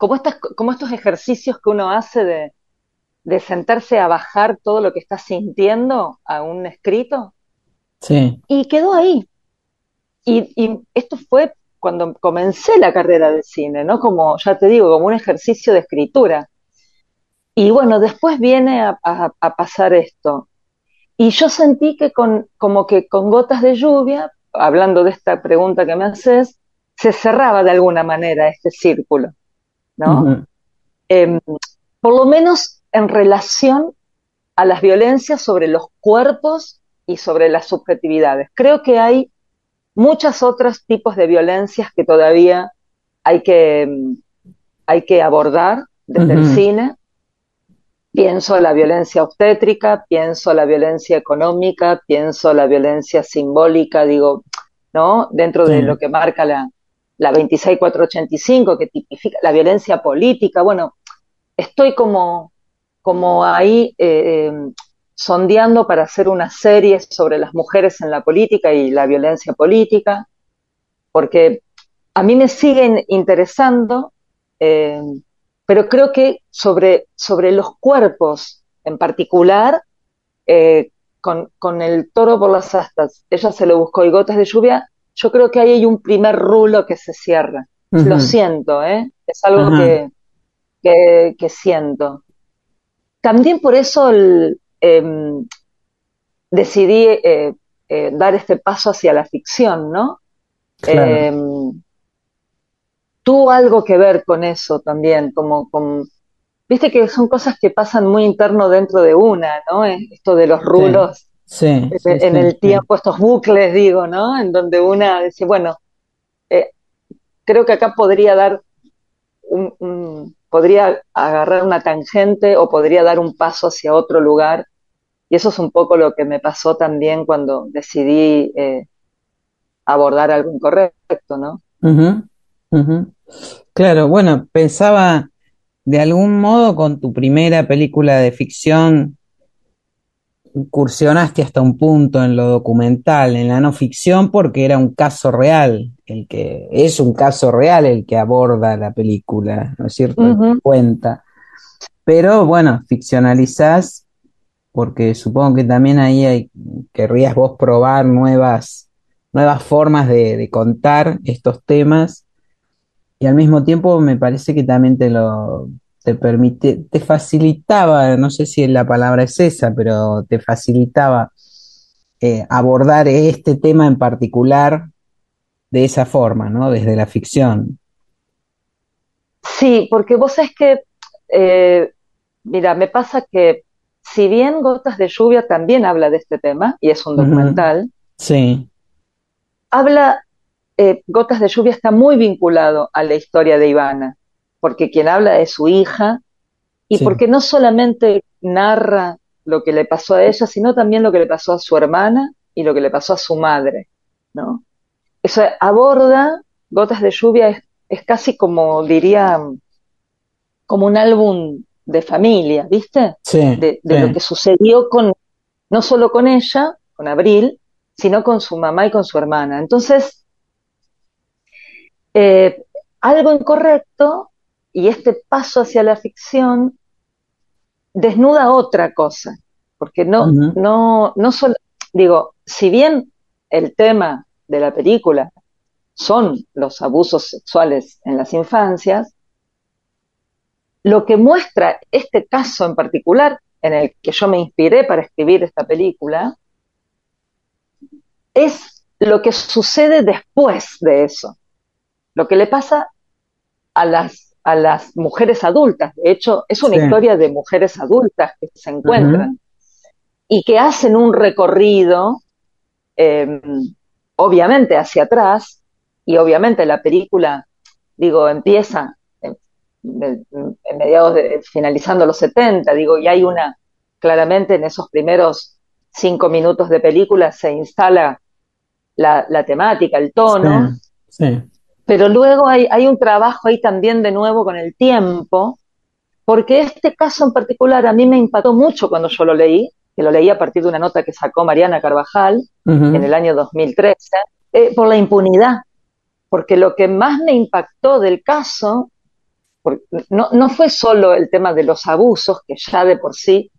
como, estas, como estos ejercicios que uno hace de, sentarse a bajar todo lo que está sintiendo a un escrito. Sí. Y quedó ahí. Y, esto fue cuando comencé la carrera de cine, ¿no? Como, ya te digo, como un ejercicio de escritura. Y bueno, después viene a, pasar esto. Y yo sentí que con, como que con gotas de lluvia, hablando de esta pregunta que me haces, se cerraba de alguna manera este círculo. ¿No? Em, por lo menos en relación a las violencias sobre los cuerpos y sobre las subjetividades. Creo que hay muchos otros tipos de violencias que todavía hay que, em, hay que abordar desde el cine. Pienso la violencia obstétrica, pienso la violencia económica, pienso la violencia simbólica, digo, ¿no? Dentro de lo que marca la, la 26485 que tipifica la violencia política. Bueno, estoy como, como ahí eh, em, sondeando para hacer una serie sobre las mujeres en la política y la violencia política, porque a mí me siguen interesando, em, pero creo que sobre, sobre los cuerpos en particular, eh, con, con, el toro por las astas, ella se lo buscó y gotas de lluvia, yo creo que ahí hay un primer rulo que se cierra. Lo siento, ¿eh? Es algo que, que, siento. También por eso em, decidí eh, eh, dar este paso hacia la ficción, ¿no? Em, tuvo algo que ver con eso también, como con, viste que son cosas que pasan muy interno dentro de una, ¿no? Esto de los rulos Sí, en el tiempo, estos bucles, digo, ¿no? En donde una dice, bueno, eh, creo que acá podría dar un, podría agarrar una tangente o podría dar un paso hacia otro lugar. Y eso es un poco lo que me pasó también cuando decidí eh, abordar algo incorrecto, ¿no? Claro, bueno, pensaba de algún modo con tu primera película de ficción incursionaste hasta un punto en lo documental, en la no ficción, porque era un caso real, el que es un caso real el que aborda la película, ¿no es cierto? Cuenta. Pero bueno, ficcionalizás porque supongo que también ahí hay, querrías vos probar nuevas, nuevas formas de, de contar estos temas y al mismo tiempo me parece que también te lo te permite, te facilitaba, no sé si la palabra es esa, pero te facilitaba eh, abordar este tema en particular de esa forma, ¿no? Desde la ficción. Sí, porque vos es que, eh, mira, me pasa que si bien Gotas de Lluvia también habla de este tema, y es un documental, sí. habla, eh, Gotas de Lluvia está muy vinculado a la historia de Ivana porque quien habla es su hija y porque no solamente narra lo que le pasó a ella, sino también lo que le pasó a su hermana y lo que le pasó a su madre, ¿no? Eso aborda Gotas de Lluvia es, es casi como diría como un álbum de familia, ¿viste? Sí, de, lo que sucedió con no solo con ella, con Abril, sino con su mamá y con su hermana. Entonces, eh, algo incorrecto y este paso hacia la ficción desnuda otra cosa, porque no, no, no solo, digo, si bien el tema de la película son los abusos sexuales en las infancias, lo que muestra este caso en particular, en el que yo me inspiré para escribir esta película, es lo que sucede después de eso, lo que le pasa a las a las mujeres adultas. De hecho, es una historia de mujeres adultas que se encuentran y que hacen un recorrido, em, obviamente hacia atrás, y obviamente la película, digo, empieza en, mediados de, finalizando los 70, digo, y hay una, claramente en esos primeros cinco minutos de película se instala la, temática, el tono. sí. Pero luego hay, hay un trabajo ahí también de nuevo con el tiempo, porque este caso en particular a mí me impactó mucho cuando yo lo leí, que lo leí a partir de una nota que sacó Mariana Carvajal en el año 2013, eh, por la impunidad. Porque lo que más me impactó del caso no, no fue solo el tema de los abusos, que ya de por sí,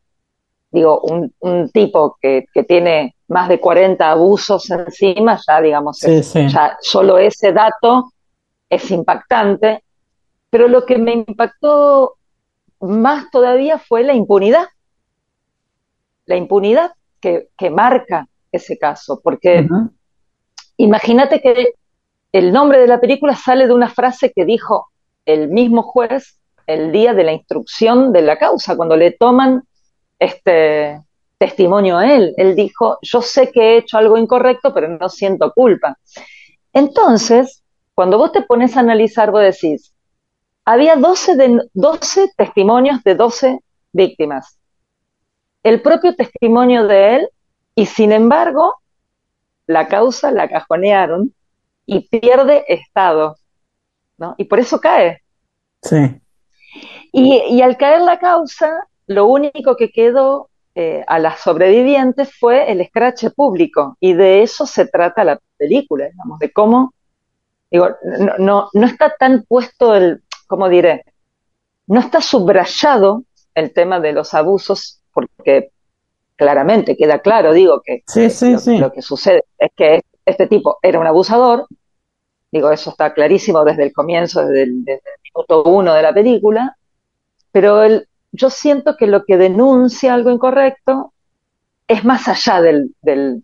digo, un, un tipo que, que, tiene más de 40 abusos encima, ya digamos, ya solo ese dato es impactante, pero lo que me impactó más todavía fue la impunidad, la impunidad que, marca ese caso, porque imagínate que el nombre de la película sale de una frase que dijo el mismo juez el día de la instrucción de la causa, cuando le toman este testimonio a él. Él dijo, yo sé que he hecho algo incorrecto, pero no siento culpa. Entonces, cuando vos te pones a analizar, vos decís, había 12, de, 12 testimonios de 12 víctimas. El propio testimonio de él, y sin embargo, la causa la cajonearon y pierde estado. ¿no? Y por eso cae. Sí. Y, al caer la causa, lo único que quedó eh, a las sobrevivientes fue el escrache público. Y de eso se trata la película, digamos, de cómo Digo, no, no, no está tan puesto el, ¿cómo diré? No está subrayado el tema de los abusos porque claramente queda claro, digo, que lo, que sucede es que este tipo era un abusador, digo, eso está clarísimo desde el comienzo, desde el, minuto uno de la película, pero el, yo siento que lo que denuncia algo incorrecto es más allá del, del,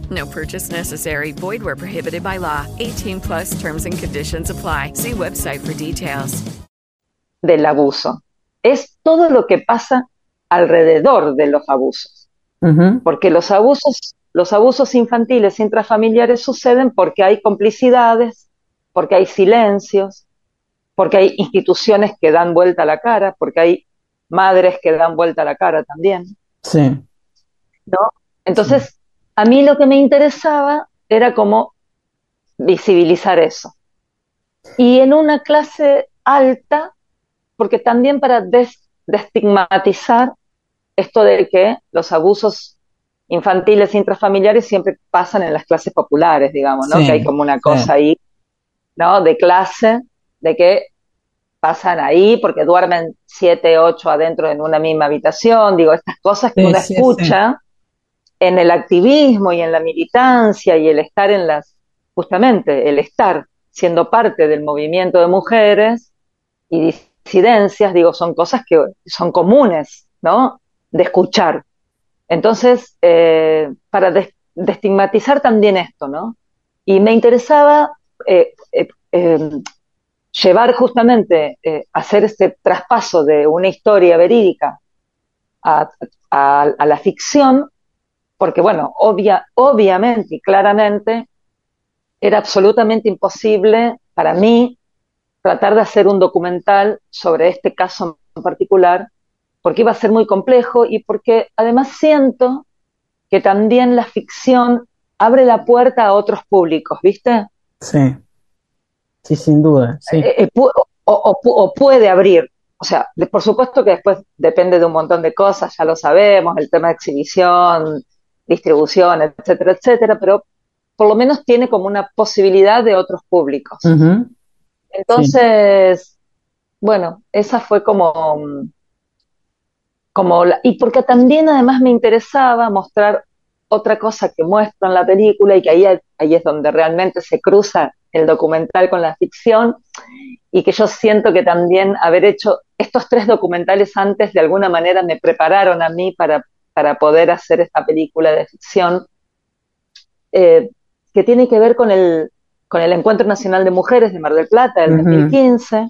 No purchase necessary. Void where prohibited by law. 18 plus terms and conditions apply. See website for details. Del abuso. Es todo lo que pasa alrededor de los abusos. Porque los abusos, los abusos infantiles intrafamiliares suceden porque hay complicidades, porque hay silencios, porque hay instituciones que dan vuelta a la cara, porque hay madres que dan vuelta a la cara también. Sí. ¿No? Entonces, a mí lo que me interesaba era como visibilizar eso. Y en una clase alta, porque también para destigmatizar esto de que los abusos infantiles intrafamiliares siempre pasan en las clases populares, digamos, ¿no? que hay como una cosa ahí, ¿no? De clase, de que pasan ahí porque duermen siete, ocho adentro en una misma habitación, digo, estas cosas que uno escucha en el activismo y en la militancia y el estar en las, justamente, el estar siendo parte del movimiento de mujeres y disidencias, digo, son cosas que son comunes, ¿no? De escuchar. Entonces, eh, para destigmatizar también esto, ¿no? Y me interesaba eh, eh, em, llevar justamente, hacer este traspaso de una historia verídica a, a la ficción, porque bueno, obvia, obviamente y claramente era absolutamente imposible para mí tratar de hacer un documental sobre este caso en particular, porque iba a ser muy complejo y porque además siento que también la ficción abre la puerta a otros públicos, ¿viste? Sí, sí, sin duda. Sí. Eh, eh, o, puede abrir, o sea, por supuesto que después depende de un montón de cosas, ya lo sabemos, el tema de exhibición, distribución, etcétera, etcétera, pero por lo menos tiene como una posibilidad de otros públicos. Entonces, bueno, esa fue como, como y porque también además me interesaba mostrar otra cosa que muestro en la película y que ahí, ahí es donde realmente se cruza el documental con la ficción y que yo siento que también haber hecho estos tres documentales antes de alguna manera me prepararon a mí para, para poder hacer esta película de ficción. Eh, que tiene que ver con el, con el Encuentro Nacional de Mujeres de Mar del Plata del 2015,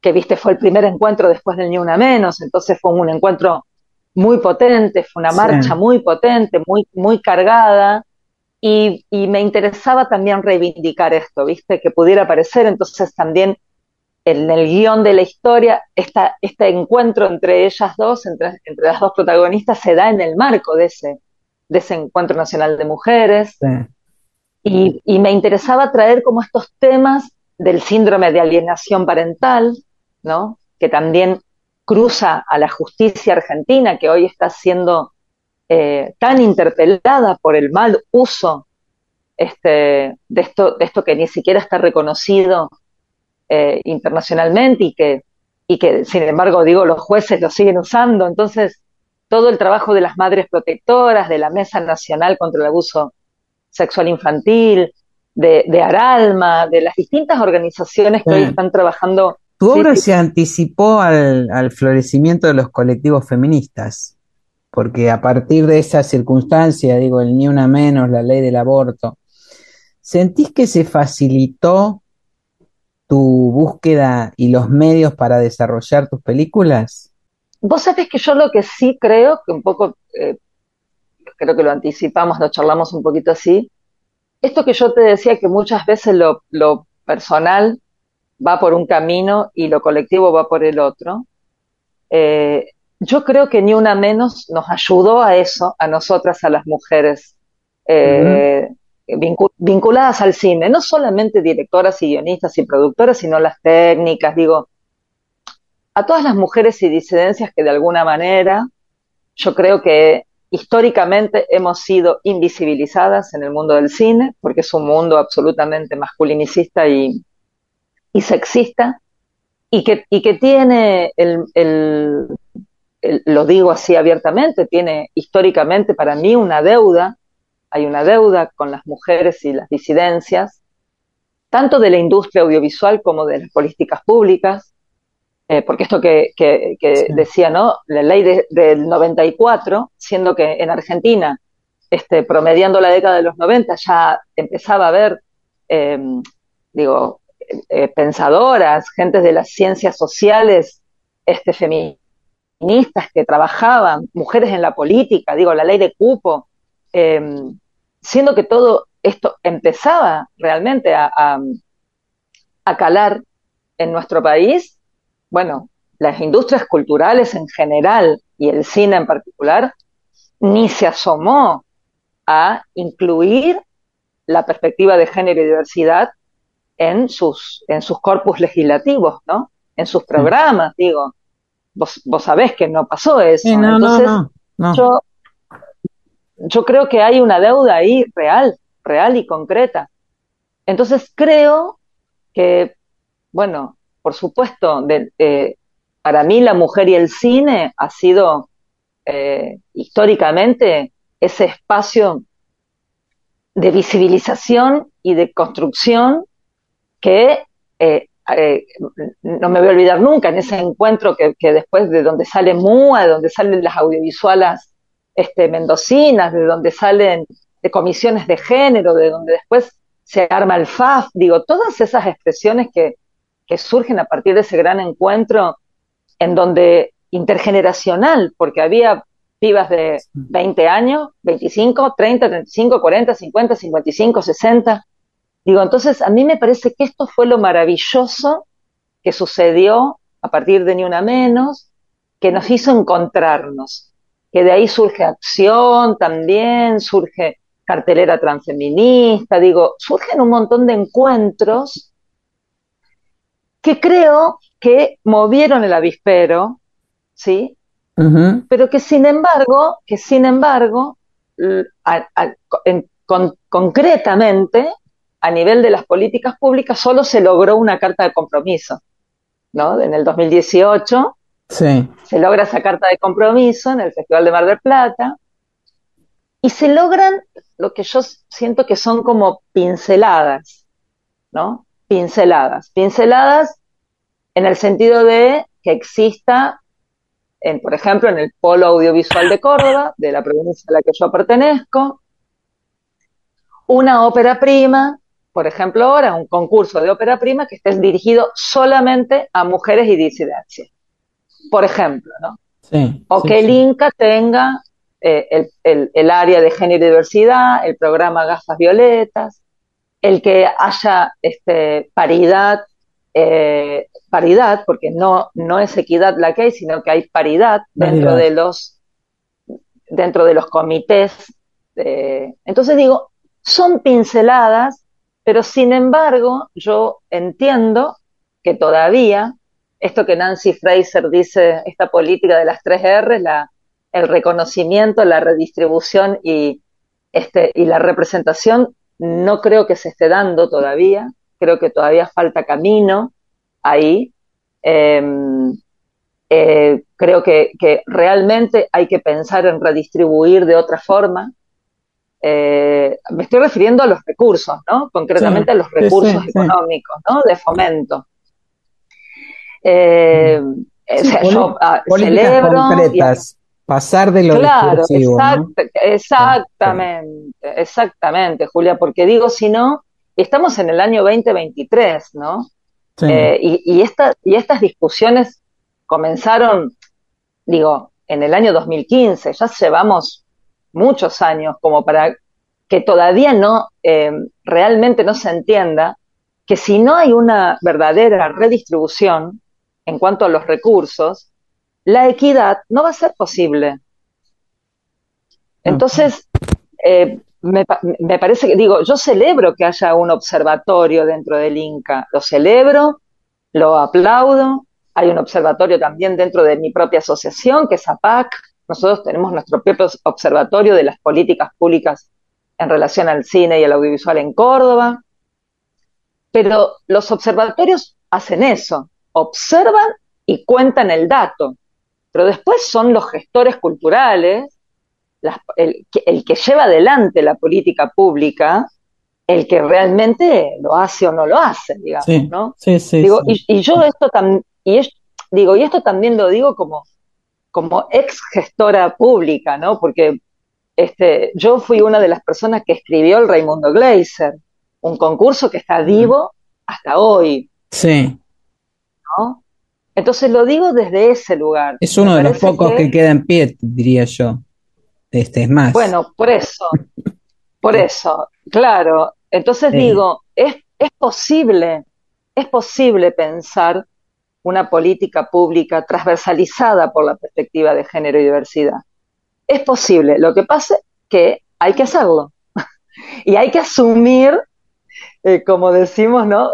que viste fue el primer encuentro después del Ni Una Menos, entonces fue un encuentro muy potente, fue una marcha muy potente, muy, muy cargada, y, y, me interesaba también reivindicar esto, viste, que pudiera aparecer, entonces también en el guion de la historia, esta, este encuentro entre ellas dos, entre, entre las dos protagonistas, se da en el marco de ese, de ese Encuentro Nacional de Mujeres. Y, me interesaba traer como estos temas del síndrome de alienación parental, ¿no? Que también cruza a la justicia argentina, que hoy está siendo eh, tan interpelada por el mal uso este, de, esto, de esto que ni siquiera está reconocido eh, internacionalmente y que, y que, sin embargo, digo, los jueces lo siguen usando. Entonces, todo el trabajo de las madres protectoras, de la Mesa Nacional contra el Abuso Sexual Infantil, de, Aralma, de las distintas organizaciones que hoy están trabajando. Tu obra se anticipó al, florecimiento de los colectivos feministas, porque a partir de esa circunstancia, digo, el ni una menos, la ley del aborto, ¿sentís que se facilitó tu búsqueda y los medios para desarrollar tus películas? Vos sabés que yo lo que sí creo, que un poco, eh, creo que lo anticipamos, lo charlamos un poquito así, esto que yo te decía que muchas veces lo, personal va por un camino y lo colectivo va por el otro, eh, yo creo que ni una menos nos ayudó a eso, a nosotras, a las mujeres eh, vinculadas al cine, no solamente directoras y guionistas y productoras, sino las técnicas, digo, a todas las mujeres y disidencias que de alguna manera yo creo que históricamente hemos sido invisibilizadas en el mundo del cine, porque es un mundo absolutamente masculinicista y, sexista, y que, y que tiene, el, lo digo así abiertamente, tiene históricamente para mí una deuda, hay una deuda con las mujeres y las disidencias, tanto de la industria audiovisual como de las políticas públicas, eh, porque esto que, decía, ¿no? La ley del 94, siendo que en Argentina, este, promediando la década de los 90, ya empezaba a haber, em, digo, eh, pensadoras, gentes de las ciencias sociales, este, feministas que trabajaban, mujeres en la política, digo, la ley de cupo, em, siendo que todo esto empezaba realmente a, a, calar en nuestro país, bueno, las industrias culturales en general y el cine en particular, ni se asomó a incluir la perspectiva de género y diversidad en sus, en sus corpus legislativos, ¿no? En sus programas, digo. Vos, vos sabés que no pasó eso. Entonces, Yo, yo creo que hay una deuda ahí real, real y concreta. Entonces creo que, bueno, por supuesto, de, eh, para mí la mujer y el cine ha sido eh, históricamente ese espacio de visibilización y de construcción que eh, no me voy a olvidar nunca en ese encuentro que, después de donde sale MUA, de donde salen las audiovisuales este, mendocinas, de donde salen de comisiones de género, de donde después se arma el FAF, digo, todas esas expresiones que, surgen a partir de ese gran encuentro en donde intergeneracional, porque había pibas de 20 años, 25, 30, 35, 40, 50, 55, 60. Digo, entonces a mí me parece que esto fue lo maravilloso que sucedió a partir de Ni Una Menos, que nos hizo encontrarnos, que de ahí surge acción también, surge cartelera transfeminista, digo, surgen un montón de encuentros que creo que movieron el avispero, ¿sí? Pero que sin embargo, que sin embargo, concretamente, a nivel de las políticas públicas, solo se logró una carta de compromiso, ¿no? En el 2018 se logra esa carta de compromiso en el Festival de Mar del Plata y se logran lo que yo siento que son como pinceladas, ¿no? Pinceladas, pinceladas en el sentido de que exista por ejemplo, en el Polo Audiovisual de Córdoba, de la provincia a la que yo pertenezco, una ópera prima, por ejemplo, ahora un concurso de ópera prima que esté dirigido solamente a mujeres y disidencias. Por ejemplo, ¿no? o que el INCA tenga eh, el, área de género y diversidad, el programa Gafas Violetas, el que haya este, paridad eh, paridad, porque no, no es equidad la que hay, sino que hay paridad dentro de los dentro de los comités. entonces digo, son pinceladas, pero sin embargo yo entiendo que todavía esto que Nancy Fraser dice, esta política de las tres R, la, el reconocimiento, la redistribución y, este, y la representación, no creo que se esté dando todavía, creo que todavía falta camino ahí. Em, eh, creo que, realmente hay que pensar en redistribuir de otra forma. Eh, me estoy refiriendo a los recursos, ¿no? Concretamente a los recursos económicos, ¿no? De fomento. Eh, yo ah, celebro concretas, pasar de lo claro, exactamente, exactamente, Julia, porque digo, si no, estamos en el año 2023, ¿no? Eh, y, esta, y estas discusiones comenzaron, digo, en el año 2015, ya llevamos muchos años como para que todavía no, eh, realmente no se entienda que si no hay una verdadera redistribución en cuanto a los recursos, la equidad no va a ser posible. Entonces, eh, me, me, parece que, digo, yo celebro que haya un observatorio dentro del Inca, lo celebro, lo aplaudo. Hay un observatorio también dentro de mi propia asociación, que es APAC. Nosotros tenemos nuestro propio observatorio de las políticas públicas en relación al cine y al audiovisual en Córdoba. Pero los observatorios hacen eso, observan y cuentan el dato. Pero después son los gestores culturales el, que lleva adelante la política pública, el que realmente lo hace o no lo hace, digamos, ¿no? Sí, sí, digo, Y, yo esto también, y digo, y esto también lo digo como, como ex gestora pública, ¿no? Porque este, yo fui una de las personas que escribió el Raimundo Gleiser, un concurso que está vivo hasta hoy. Sí. ¿No? Entonces lo digo desde ese lugar. Es uno de los pocos que... que queda en pie, diría yo. Este es más. Bueno, por eso. Por eso, claro. Entonces digo, es, es posible, es posible pensar una política pública transversalizada por la perspectiva de género y diversidad. Es posible. Lo que pasa es que hay que hacerlo. y hay que asumir, eh, como decimos, ¿no?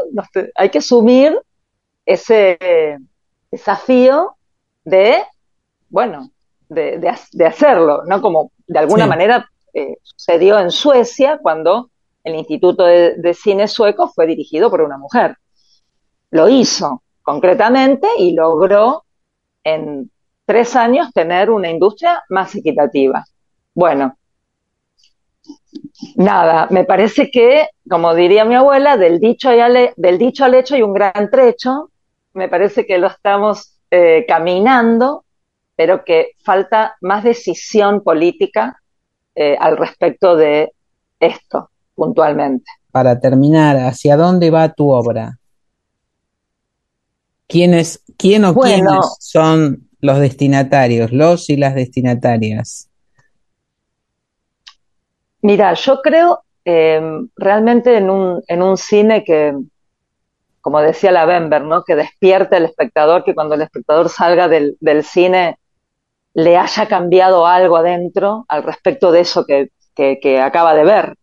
Hay que asumir ese desafío de, bueno, de, hacerlo, ¿no? Como de alguna manera eh, sucedió en Suecia cuando el Instituto de, Cine Sueco fue dirigido por una mujer. Lo hizo concretamente y logró en tres años tener una industria más equitativa. Bueno, nada, me parece que, como diría mi abuela, del dicho, al, del dicho al hecho hay un gran trecho. Me parece que lo estamos eh, caminando pero que falta más decisión política eh, al respecto de esto puntualmente. Para terminar, ¿hacia dónde va tu obra? ¿Quiénes, ¿Quién o quiénes son los destinatarios, los y las destinatarias? Mira, yo creo em, realmente en un, en un cine que, como decía la Bember, ¿no? que despierte al espectador, que cuando el espectador salga del, del cine le haya cambiado algo adentro al respecto de eso que, que, acaba de ver.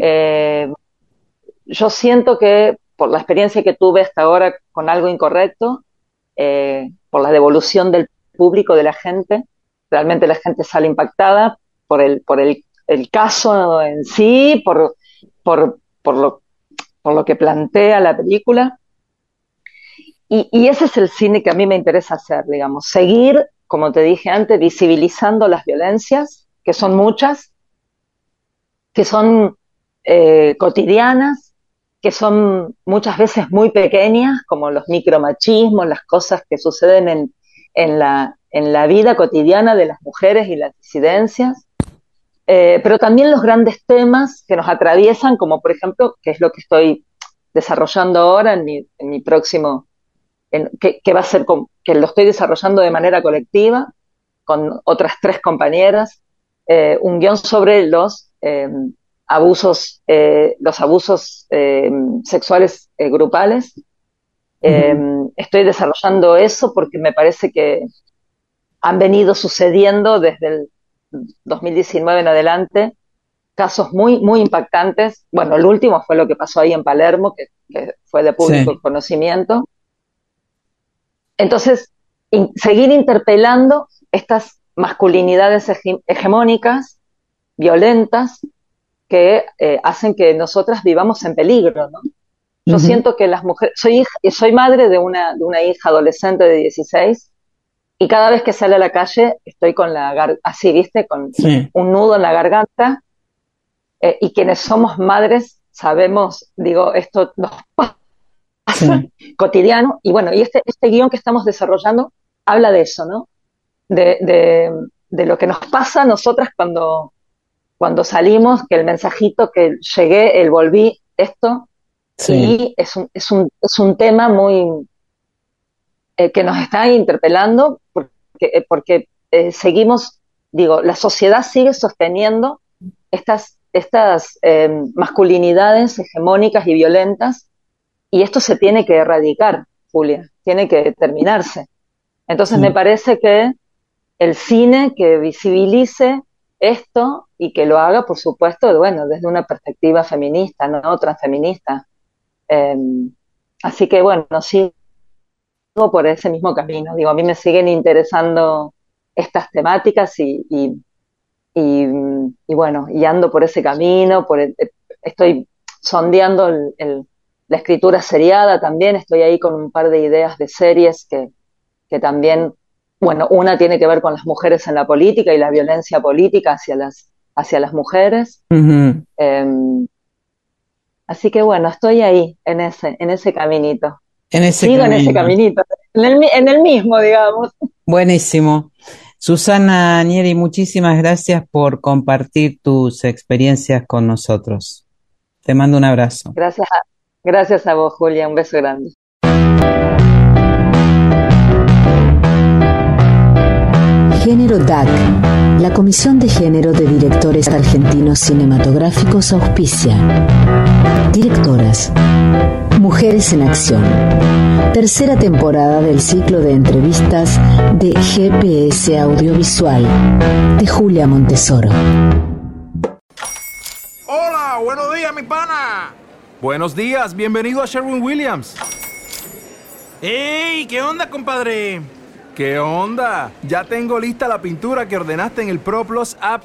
Eh, yo siento que por la experiencia que tuve hasta ahora con algo incorrecto, eh, por la devolución del público, de la gente, realmente la gente sale impactada por el, por el, el caso en sí, por, por, por, lo, por lo que plantea la película. Y, ese es el cine que a mí me interesa hacer, digamos, seguir como te dije antes, visibilizando las violencias, que son muchas, que son eh, cotidianas, que son muchas veces muy pequeñas, como los micromachismos, las cosas que suceden en, en, la, en la vida cotidiana de las mujeres y las disidencias, eh, pero también los grandes temas que nos atraviesan, como por ejemplo, que es lo que estoy desarrollando ahora en mi, en mi próximo que, va a ser, que lo estoy desarrollando de manera colectiva con otras tres compañeras, eh, un guion sobre los em, abusos, eh, los abusos em, sexuales eh, grupales. Em, estoy desarrollando eso porque me parece que han venido sucediendo desde el 2019 en adelante casos muy, muy impactantes. Bueno, el último fue lo que pasó ahí en Palermo, que, fue de público conocimiento. Entonces, seguir interpelando estas masculinidades hegemónicas, violentas, que eh, hacen que nosotras vivamos en peligro, ¿no? Yo siento que las mujeres, soy soy madre de una, de una hija adolescente de 16 y cada vez que sale a la calle estoy con la así, viste, con un nudo en la garganta. Eh, y quienes somos madres sabemos, digo, esto nos pasa cotidiano. Y bueno, y este, este guion que estamos desarrollando habla de eso, ¿no? De, de, lo que nos pasa a nosotras cuando, cuando salimos, que el mensajito que llegué, el volví, esto, y es un, es, un, es un tema muy eh, que nos está interpelando porque, eh, porque eh, seguimos, digo, la sociedad sigue sosteniendo estas, estas masculinidades hegemónicas y violentas y esto se tiene que erradicar, Julia, tiene que terminarse. Entonces me parece que el cine que visibilice esto y que lo haga, por supuesto, bueno, desde una perspectiva feminista, no transfeminista. Em, así que bueno, sigo por ese mismo camino. Digo, a mí me siguen interesando estas temáticas y, y, y, bueno, y ando por ese camino, por estoy sondeando el, la escritura seriada también, estoy ahí con un par de ideas de series que, que también, bueno, una tiene que ver con las mujeres en la política y la violencia política hacia las, hacia las mujeres. Em, así que bueno, estoy ahí, en ese, en ese caminito. En ese Sigo en ese caminito, en el, en el mismo, digamos. Buenísimo. Susana Nieri, muchísimas gracias por compartir tus experiencias con nosotros. Te mando un abrazo. Gracias a, Gracias a vos, Julia. Un beso grande. Género DAC. La Comisión de Género de Directores Argentinos Cinematográficos auspicia. Directoras. Mujeres en Acción. Tercera temporada del ciclo de entrevistas de GPS Audiovisual de Julia Montesoro. Hola, buenos días, mi pana. Buenos días, bienvenido a Sherwin Williams. ¡Ey! ¿Qué onda, compadre? ¿Qué onda? Ya tengo lista la pintura que ordenaste en el ProPlus app.